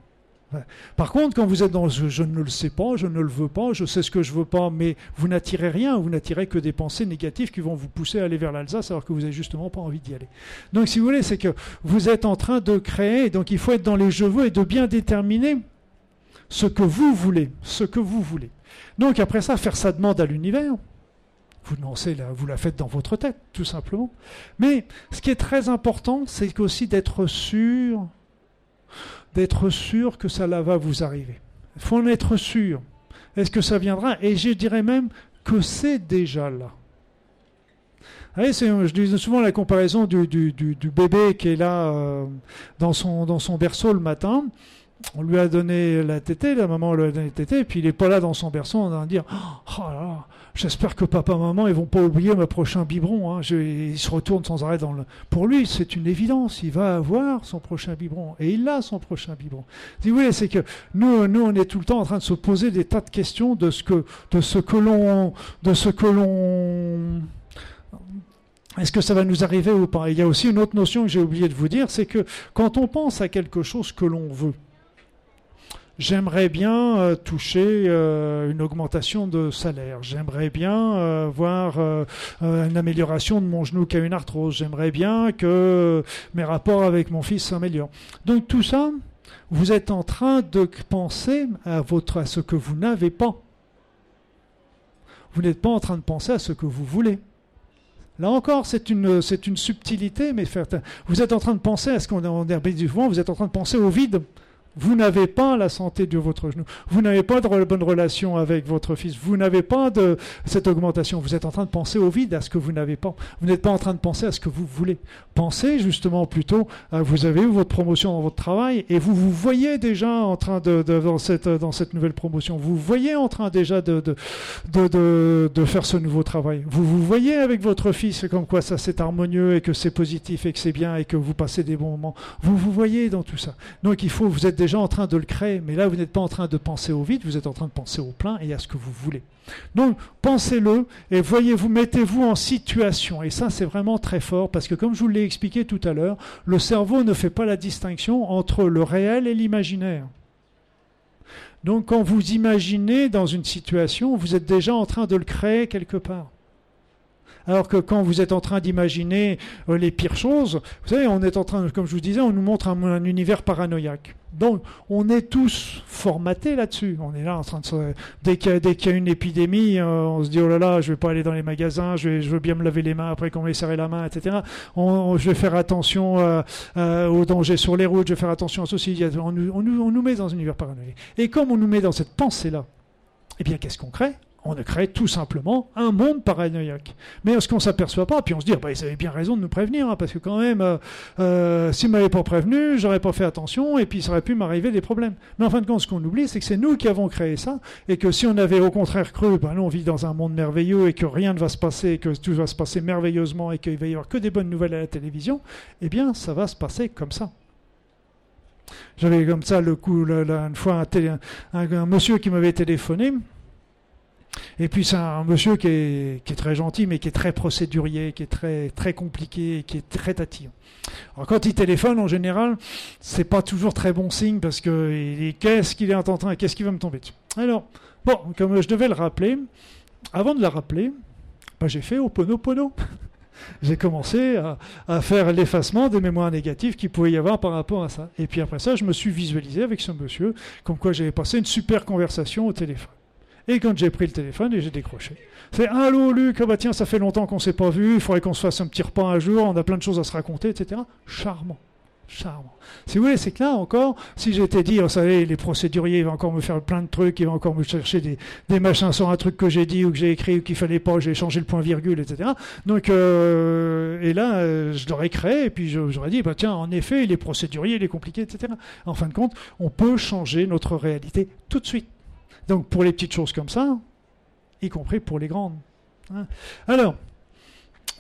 Par contre, quand vous êtes dans je, je, ne le sais pas, je ne le veux pas, je sais ce que je veux pas, mais vous n'attirez rien, vous n'attirez que des pensées négatives qui vont vous pousser à aller vers l'Alsace alors que vous n'avez justement pas envie d'y aller. Donc, si vous voulez, c'est que vous êtes en train de créer, donc il faut être dans les je et de bien déterminer ce que vous voulez, ce que vous voulez. Donc après ça, faire sa demande à l'univers. Vous, vous la faites dans votre tête, tout simplement. Mais ce qui est très important, c'est aussi d'être sûr, d'être sûr que ça va vous arriver. Il faut en être sûr. Est-ce que ça viendra? Et je dirais même que c'est déjà là. Voyez, je dis souvent la comparaison du, bébé qui est là euh, dans, son, berceau le matin on lui a donné la tétée, la maman lui a donné la tétée, puis il n'est pas là dans son berceau, on va dire oh là, j'espère que papa, maman, ils vont pas oublier mon prochain biberon. Hein. il se retourne sans arrêt dans le. Pour lui, c'est une évidence, il va avoir son prochain biberon, et il a son prochain biberon. Oui, c'est que nous, nous, on est tout le temps en train de se poser des tas de questions de ce que, de ce que l'on, de ce que l'on est-ce que ça va nous arriver ou pas? Il y a aussi une autre notion que j'ai oublié de vous dire, c'est que quand on pense à quelque chose que l'on veut, J'aimerais bien euh, toucher euh, une augmentation de salaire. J'aimerais bien euh, voir une amélioration de mon genou qui a une arthrose. J'aimerais bien que mes rapports avec mon fils s'améliorent. Donc tout ça, vous êtes en train de penser à, votre, à ce que vous n'avez pas. Vous n'êtes pas en train de penser à ce que vous voulez. Là encore, c'est une, c'est une subtilité, mais vous êtes en train de penser à ce qu'on a du vent, vous êtes en train de penser au vide. Vous n'avez pas la santé de votre genou. Vous n'avez pas de bonne relation avec votre fils. Vous n'avez pas de cette augmentation. Vous êtes en train de penser au vide, à ce que vous n'avez pas. Vous n'êtes pas en train de penser à ce que vous voulez. Pensez justement plutôt, à, vous avez eu votre promotion dans votre travail et vous vous voyez déjà en train de, dans, cette, dans cette nouvelle promotion. Vous voyez en train déjà de, de, de, de faire ce nouveau travail. Vous vous voyez avec votre fils comme quoi ça c'est harmonieux et que c'est positif et que c'est bien et que vous passez des bons moments. Vous vous voyez dans tout ça. Donc il faut, vous êtes déjà en train de le créer, mais là, vous n'êtes pas en train de penser au vide, vous êtes en train de penser au plein et à ce que vous voulez. Donc, pensez-le et voyez-vous, mettez-vous en situation. Et ça, c'est vraiment très fort parce que, comme je vous l'ai expliqué tout à l'heure, le cerveau ne fait pas la distinction entre le réel et l'imaginaire. Donc, quand vous imaginez dans une situation, vous êtes déjà en train de le créer quelque part. Alors que quand vous êtes en train d'imaginer euh, les pires choses, vous savez, on est en train, comme je vous disais, on nous montre un, univers paranoïaque. Donc, on est tous formatés là-dessus. On est là en train de se... Dès qu'il y, a une épidémie, euh, on se dit, oh là là, je vais pas aller dans les magasins, je, veux bien me laver les mains après qu'on m'ait serré la main, etc. On, je vais faire attention euh, aux dangers sur les routes, je vais faire attention à ceci. On, on nous met dans un univers paranoïaque. Et comme on nous met dans cette pensée-là, eh bien, qu'est-ce qu'on crée? On a créé tout simplement un monde paranoïaque. Mais ce qu'on ne s'aperçoit pas, puis on se dit, bah, ils avaient bien raison de nous prévenir, hein, parce que quand même, euh, euh, s'ils m'avaient pas prévenu, j'aurais pas fait attention, et puis ça aurait pu m'arriver des problèmes. Mais en fin de compte, ce qu'on oublie, c'est que c'est nous qui avons créé ça, et que si on avait au contraire cru, nous on vit dans un monde merveilleux, et que rien ne va se passer, et que tout va se passer merveilleusement, et qu'il va y avoir que des bonnes nouvelles à la télévision, eh bien, ça va se passer comme ça. J'avais comme ça le coup, une fois un monsieur qui m'avait téléphoné, et puis c'est un monsieur qui est, très gentil, mais qui est très procédurier, qui est très, compliqué, qui est très tatillon. Alors quand il téléphone, en général, c'est pas toujours très bon signe parce que qu'est-ce qu'il est en train, qu'est-ce qui va me tomber dessus? Alors, bon, comme je devais le rappeler, avant de le rappeler, bah, j'ai fait Oponopono. j'ai commencé à, à faire l'effacement des mémoires négatives qu'il pouvait y avoir par rapport à ça. Et puis après ça, je me suis visualisé avec ce monsieur, comme quoi j'avais passé une super conversation au téléphone. Et quand j'ai pris le téléphone et j'ai décroché, c'est Allô Luc, ah bah tiens, ça fait longtemps qu'on s'est pas vu, il faudrait qu'on se fasse un petit repas un jour, on a plein de choses à se raconter, etc. Charmant. charmant. Si vous voulez, c'est que là encore, si j'étais dit, vous savez, les procéduriers, ils vont encore me faire plein de trucs, ils vont encore me chercher des, machins sur un truc que j'ai dit ou que j'ai écrit ou qu'il fallait pas, j'ai changé le point virgule, etc. Donc, euh, et là, euh, je l'aurais créé et puis j'aurais dit, bah tiens, en effet, les procéduriers, il est compliqué, etc. En fin de compte, on peut changer notre réalité tout de suite. Donc, pour les petites choses comme ça, y compris pour les grandes. Hein. Alors,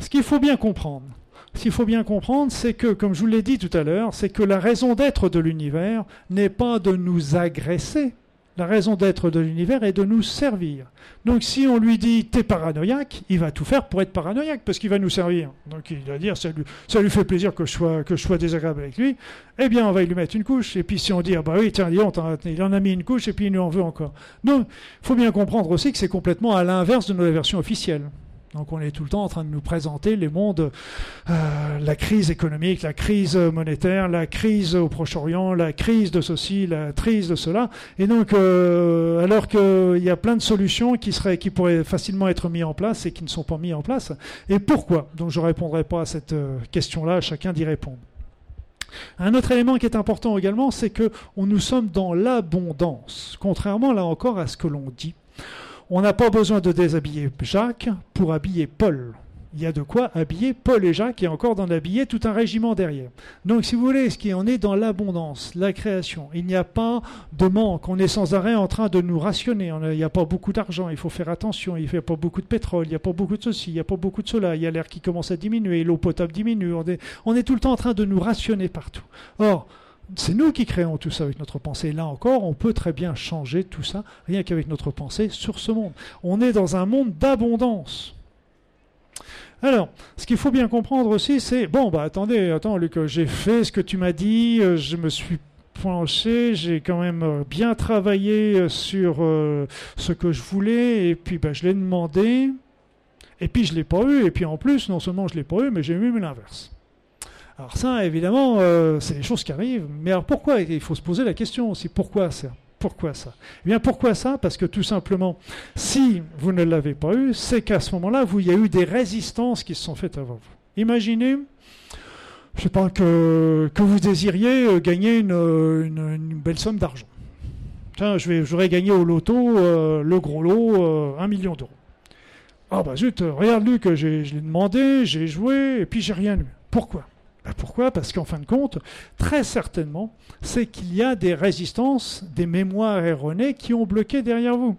ce qu'il faut bien comprendre, ce qu'il faut bien comprendre, c'est que, comme je vous l'ai dit tout à l'heure, c'est que la raison d'être de l'univers n'est pas de nous agresser. La raison d'être de l'univers est de nous servir. Donc si on lui dit t'es paranoïaque, il va tout faire pour être paranoïaque parce qu'il va nous servir. Donc il va dire ça lui, fait plaisir que je, sois, désagréable avec lui. Eh bien on va lui mettre une couche. Et puis si on dit ah bah oui tiens il en a mis une couche et puis il nous en veut encore. Donc faut bien comprendre aussi que c'est complètement à l'inverse de nos versions officielles. Donc on est tout le temps en train de nous présenter les mondes, euh, la crise économique, la crise monétaire, la crise au Proche-Orient, la crise de ceci, la crise de cela. Et donc, euh, alors qu'il y a plein de solutions qui, seraient, qui pourraient facilement être mises en place et qui ne sont pas mises en place. Et pourquoi? Donc je ne répondrai pas à cette euh, question-là, chacun d'y répondre. Un autre élément qui est important également, c'est que nous sommes dans l'abondance, contrairement là encore à ce que l'on dit. On n'a pas besoin de déshabiller Jacques pour habiller Paul. Il y a de quoi habiller Paul et Jacques et encore d'en habiller tout un régiment derrière. Donc si vous voulez, ce qui en est dans l'abondance, la création, il n'y a pas de manque, on est sans arrêt en train de nous rationner, il n'y a pas beaucoup d'argent, il faut faire attention, il n'y a pas beaucoup de pétrole, il n'y a pas beaucoup de ceci, il n'y a pas beaucoup de cela, il y a l'air qui commence à diminuer, l'eau potable diminue, on est, on est tout le temps en train de nous rationner partout. Or, c'est nous qui créons tout ça avec notre pensée. Là encore, on peut très bien changer tout ça, rien qu'avec notre pensée, sur ce monde. On est dans un monde d'abondance. Alors, ce qu'il faut bien comprendre aussi, c'est bon, bah attendez, attends, Luc, j'ai fait ce que tu m'as dit, euh, je me suis penché, j'ai quand même euh, bien travaillé euh, sur ce que je voulais, et puis bah, je l'ai demandé, et puis je l'ai pas eu, et puis en plus, non seulement je l'ai pas eu, mais j'ai eu l'inverse. Alors ça, évidemment, euh, c'est des choses qui arrivent. Mais alors pourquoi Il faut se poser la question aussi. Pourquoi ça Pourquoi ça? Eh bien, pourquoi ça? Parce que tout simplement, si vous ne l'avez pas eu, c'est qu'à ce moment-là, il y a eu des résistances qui se sont faites avant vous. Imaginez, je sais pas, que, que vous désiriez euh, gagner une, belle somme d'argent. Tiens, j'aurais gagné au loto euh, le gros lot, un million d'euros. Ah bah zut, regarde Luc, je l'ai demandé, j'ai joué, et puis j'ai rien eu. Pourquoi? Pourquoi? Parce qu'en fin de compte, très certainement, c'est qu'il y a des résistances, des mémoires erronées qui ont bloqué derrière vous.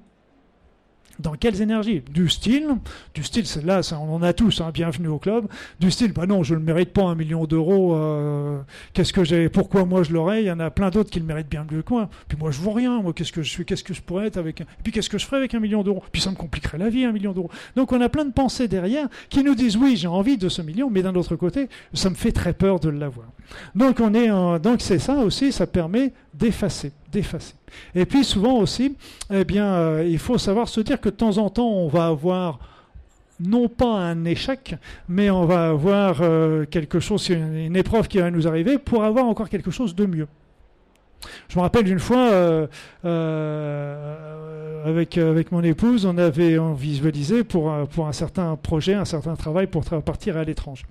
Dans quelles énergies Du style, du style, là, on en a tous, hein, bienvenue au club. Du style, bah non, je ne mérite pas un million d'euros. Euh, qu'est-ce que j'ai Pourquoi moi je l'aurais? Il y en a plein d'autres qui le méritent bien mieux que moi. Puis moi, je vois rien. Moi, qu'est-ce que je suis Qu'est-ce que je pourrais être avec un... Puis qu'est-ce que je ferais avec un million d'euros? Puis ça me compliquerait la vie, un million d'euros. Donc on a plein de pensées derrière qui nous disent oui, j'ai envie de ce million, mais d'un autre côté, ça me fait très peur de l'avoir. Donc on est, donc c'est ça aussi, ça permet d'effacer d'effacer. Et puis souvent aussi, eh bien, euh, il faut savoir se dire que de temps en temps, on va avoir non pas un échec, mais on va avoir euh, quelque chose, une, épreuve qui va nous arriver pour avoir encore quelque chose de mieux. Je me rappelle une fois, euh, avec, mon épouse, on avait visualisé pour, pour un certain projet, un certain travail pour partir à l'étranger.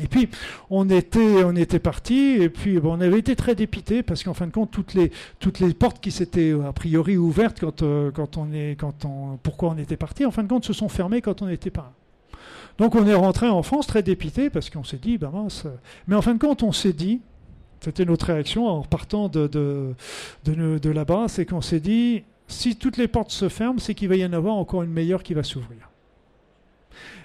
Et puis on était on était parti et puis bon, on avait été très dépité parce qu'en fin de compte toutes les toutes les portes qui s'étaient a priori ouvertes quand euh, quand on est quand pourquoi on était parti en fin de compte se sont fermées quand on n'était pas. Donc on est rentré en France très dépité parce qu'on s'est dit ben mince mais en fin de compte on s'est dit c'était notre réaction en partant de, de, de là-bas c'est qu'on s'est dit si toutes les portes se ferment c'est qu'il va y en avoir encore une meilleure qui va s'ouvrir.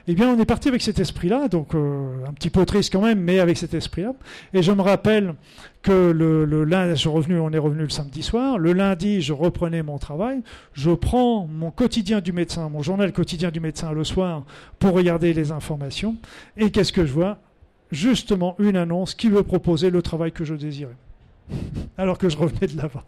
Eh bien, on est parti avec cet esprit-là, donc euh, un petit peu triste quand même, mais avec cet esprit-là. Et je me rappelle que le, lundi, revenu, on est revenu le samedi soir. Le lundi, je reprenais mon travail. Je prends mon quotidien du médecin, mon journal quotidien du médecin le soir pour regarder les informations. Et qu'est-ce que je vois? Justement, une annonce qui veut proposer le travail que je désirais. alors que je revenais de là-bas.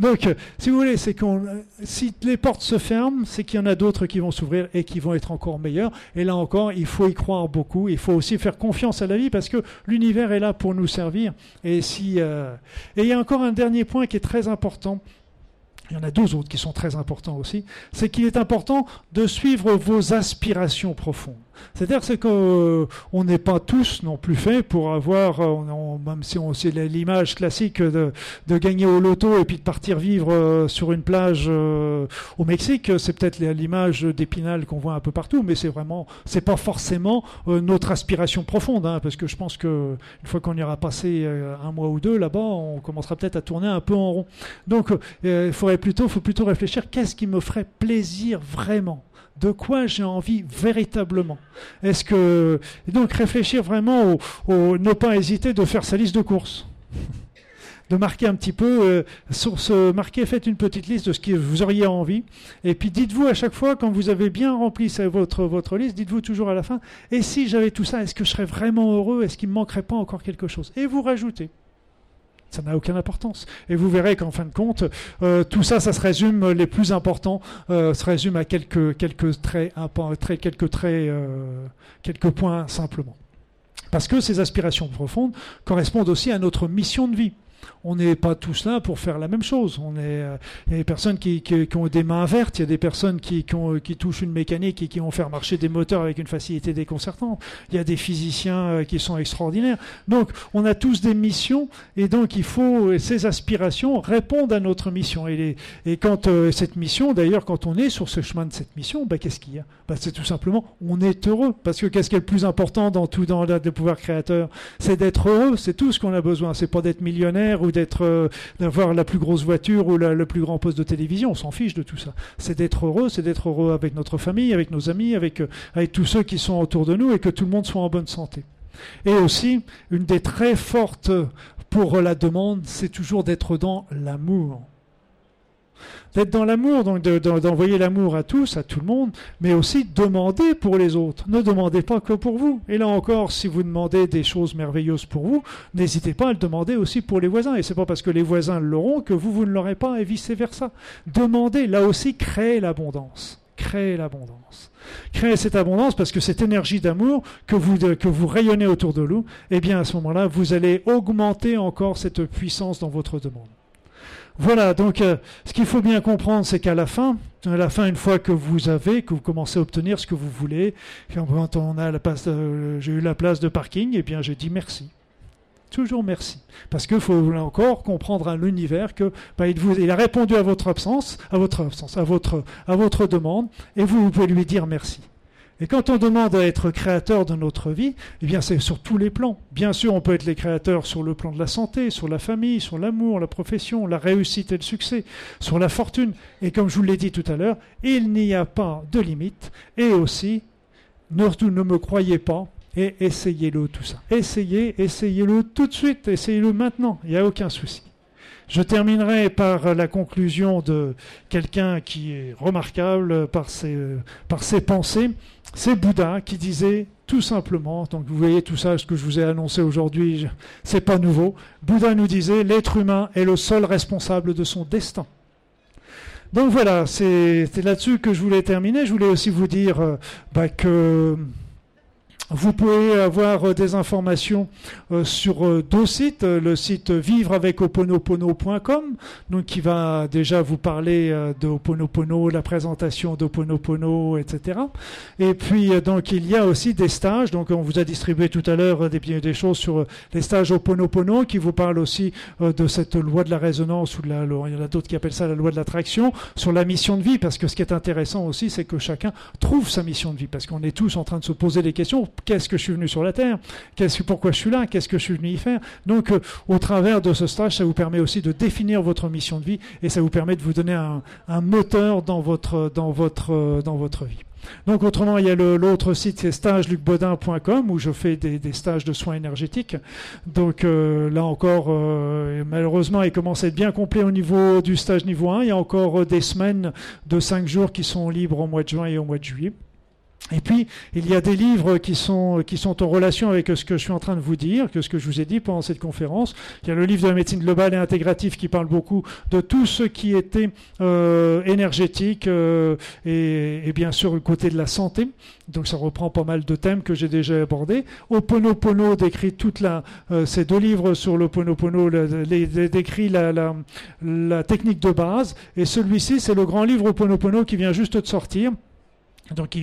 Donc, euh, si vous voulez, c'est qu'on, euh, si les portes se ferment, c'est qu'il y en a d'autres qui vont s'ouvrir et qui vont être encore meilleurs. Et là encore, il faut y croire beaucoup. Il faut aussi faire confiance à la vie parce que l'univers est là pour nous servir. Et si, euh, et il y a encore un dernier point qui est très important. il y en a deux autres qui sont très importants aussi, c'est qu'il est important de suivre vos aspirations profondes. C'est-à-dire c'est qu'on euh, n'est pas tous non plus faits pour avoir, euh, même si on c'est l'image classique de, gagner au loto et puis de partir vivre euh, sur une plage au Mexique, c'est peut-être l'image d'Épinal qu'on voit un peu partout, mais c'est vraiment, c'est pas forcément notre aspiration profonde, hein, parce que je pense que une fois qu'on ira passer un mois ou deux là-bas, on commencera peut-être à tourner un peu en rond. Donc il faudrait plutôt, faut plutôt réfléchir, qu'est-ce qui me ferait plaisir vraiment de quoi j'ai envie véritablement. Est-ce que donc réfléchir vraiment au, ne pas hésiter de faire sa liste de courses. de marquer un petit peu, euh, sur ce, marquer, faites une petite liste de ce que vous auriez envie. Et puis dites-vous à chaque fois, quand vous avez bien rempli votre, votre liste, dites-vous toujours à la fin, et si j'avais tout ça, est-ce que je serais vraiment heureux? Est-ce qu'il me manquerait pas encore quelque chose? Et vous rajoutez ça n'a aucune importance. Et vous verrez qu'en fin de compte, euh, tout ça, ça se résume, les plus importants, euh, se résume à quelques, quelques traits, un, quelques traits, euh, quelques points simplement. Parce que ces aspirations profondes correspondent aussi à notre mission de vie on n'est pas tous là pour faire la même chose. On est, euh, il y a des personnes qui, ont des mains vertes, il y a des personnes qui, touchent une mécanique et qui vont faire marcher des moteurs avec une facilité déconcertante. Il y a des physiciens euh, qui sont extraordinaires. Donc, on a tous des missions et donc il faut, ces aspirations répondent à notre mission. Et, quand euh, cette mission, d'ailleurs, quand on est sur ce chemin de cette mission, bah, qu'est-ce qu'il y a? Bah, C'est tout simplement, on est heureux. Parce que qu'est-ce qui est le plus important dans tout dans le pouvoir créateur? C'est d'être heureux. C'est tout ce qu'on a besoin. C'est pas d'être millionnaire ou euh, d'avoir la plus grosse voiture ou le plus grand poste de télévision. On s'en fiche de tout ça. C'est d'être heureux, c'est d'être heureux avec notre famille, avec nos amis, euh, avec tous ceux qui sont autour de nous et que tout le monde soit en bonne santé. Et aussi, une des très fortes pour la demande, c'est toujours d'être dans l'amour d'être dans l'amour, donc d'envoyer l'amour à tous, à tout le monde, mais aussi demander pour les autres. Ne demandez pas que pour vous. Et là encore, si vous demandez des choses merveilleuses pour vous, n'hésitez pas à le demander aussi pour les voisins. Et c'est pas parce que les voisins l'auront que vous, vous ne l'aurez pas et vice versa. Demandez, là aussi, créez l'abondance. Créez l'abondance. Créez cette abondance parce que cette énergie d'amour que vous, que vous rayonnez autour de vous, eh bien à ce moment-là, vous allez augmenter encore cette puissance dans votre demande. Voilà, donc euh, ce qu'il faut bien comprendre, c'est qu'à la fin, à la fin, une fois que vous avez, que vous commencez à obtenir ce que vous voulez, quand on a la place, j'ai eu la place de parking, eh bien j'ai dit merci. Toujours merci. Parce qu'il faut encore comprendre à l'univers que bah, il, vous, il, a répondu à votre absence, à votre absence, à votre, à votre demande, et vous pouvez lui dire merci. Et quand on demande à être créateur de notre vie, eh bien c'est sur tous les plans. Bien sûr, on peut être les créateurs sur le plan de la santé, sur la famille, sur l'amour, la profession, la réussite et le succès, sur la fortune. Et comme je vous l'ai dit tout à l'heure, il n'y a pas de limite. Et aussi, ne, ne me croyez pas et essayez-le tout ça. Essayez, essayez-le tout de suite, essayez-le maintenant, il n'y a aucun souci. Je terminerai par la conclusion de quelqu'un qui est remarquable par ses, par ses pensées. C'est Bouddha qui disait tout simplement, donc vous voyez tout ça, ce que je vous ai annoncé aujourd'hui, c'est pas nouveau. Bouddha nous disait l'être humain est le seul responsable de son destin. Donc voilà, c'est là-dessus que je voulais terminer. Je voulais aussi vous dire euh, bah, que vous pouvez avoir euh, des informations euh, sur euh, deux sites. Le site vivreavecOponopono.com, donc qui va déjà vous parler de Oponopono, la présentation d'Oponopono, etc. Et puis donc il y a aussi des stages. Donc on vous a distribué tout à l'heure des, des choses sur les stages Oponopono qui vous parlent aussi de cette loi de la résonance ou de la, il y en a d'autres qui appellent ça la loi de l'attraction sur la mission de vie. Parce que ce qui est intéressant aussi, c'est que chacun trouve sa mission de vie. Parce qu'on est tous en train de se poser des questions qu'est-ce que je suis venu sur la Terre, pourquoi je suis là, qu'est-ce que je suis venu y faire? Donc, euh, au travers de ce stage, ça vous permet aussi de définir votre mission de vie et ça vous permet de vous donner un, moteur dans votre, dans, votre, dans votre vie. Donc autrement, il y a l'autre site, c'est stagelucbaudin.com où je fais des, stages de soins énergétiques. Donc euh, là encore, euh, malheureusement, il commence à être bien complet au niveau du stage niveau 1. Il y a encore des semaines de 5 jours qui sont libres au mois de juin et au mois de juillet. Et puis, il y a des livres qui sont, qui sont en relation avec ce que je suis en train de vous dire, que ce que je vous ai dit pendant cette conférence. Il y a le livre de la médecine globale et intégrative qui parle beaucoup de tout ce qui était euh, énergétique euh, et, et, bien sûr le côté de la santé. Donc ça reprend pas mal de thèmes que j'ai déjà abordés. Oponopono décrit toute la, euh, ces deux livres sur l'Oponopono décrit la, la, la technique de base. Et celui-ci, c'est le grand livre Oponopono qui vient juste de sortir. Donc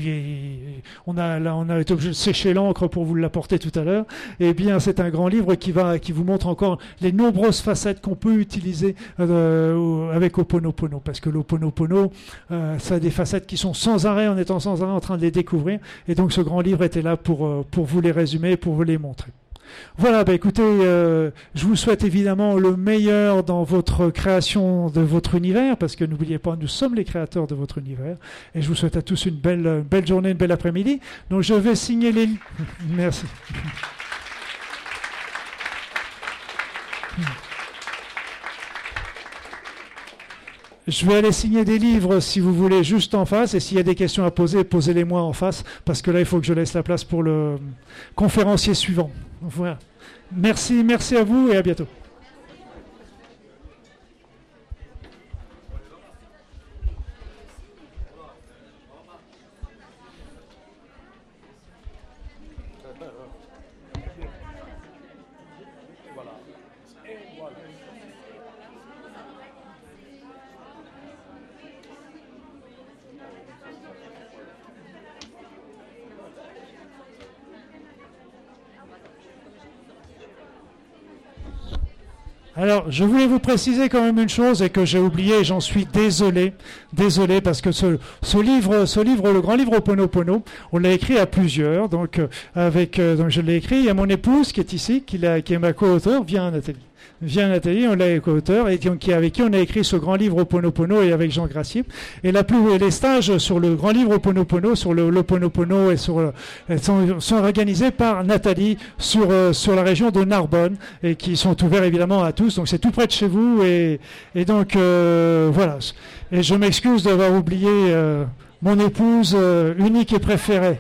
on, a, été obligé de sécher l'encre pour vous l'apporter tout à l'heure. Eh bien, c'est un grand livre qui, va, qui vous montre encore les nombreuses facettes qu'on peut utiliser euh, avec Oponopono. Parce que l'Oponopono, euh, ça a des facettes qui sont sans arrêt, en étant sans arrêt en train de les découvrir. Et donc ce grand livre était là pour, euh, pour vous les résumer, pour vous les montrer. Voilà, bah écoutez, euh, je vous souhaite évidemment le meilleur dans votre création de votre univers, parce que n'oubliez pas, nous sommes les créateurs de votre univers. Et je vous souhaite à tous une belle, belle journée, une belle après-midi. Donc je vais signer les... Merci. Je vais aller signer des livres si vous voulez juste en face et s'il y a des questions à poser, posez-les moi en face parce que là il faut que je laisse la place pour le conférencier suivant. Voilà. Merci, merci à vous et à bientôt. Alors, je voulais vous préciser quand même une chose et que j'ai oublié, j'en suis désolé, désolé parce que ce, livre, ce livre, le grand livre Oponopono, on l'a écrit à plusieurs. Donc, euh, avec, euh, donc je l'ai écrit. A mon épouse qui est ici, qui, est ma co-auteur. Viens, Vient Nathalie, on l'a co-auteur, et qui, avec qui on a écrit ce grand livre Oponopono et avec Jean Gracier. Et la plus, les stages sur le grand livre Oponopono, sur le l'Oponopono et sur sont, sont, organisés par Nathalie sur euh, sur la région de Narbonne et qui sont ouverts évidemment à tous. Donc c'est tout près de chez vous et, et donc euh, voilà. Et je m'excuse d'avoir oublié euh, mon épouse unique et préférée.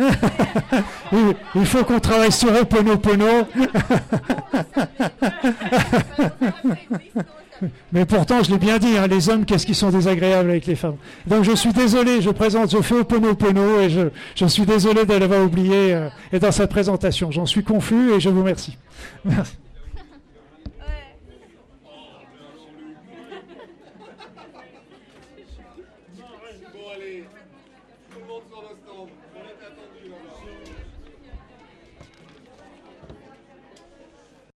Il faut qu'on travaille sur Oponopono. Mais pourtant, je l'ai bien dit, hein, les hommes, qu'est-ce qu'ils sont désagréables avec les femmes. Donc je suis désolé, je présente, je fais Oponopono et je, suis désolé de l'avoir oublié euh, et dans cette présentation. J'en suis confus et je vous remercie. Merci.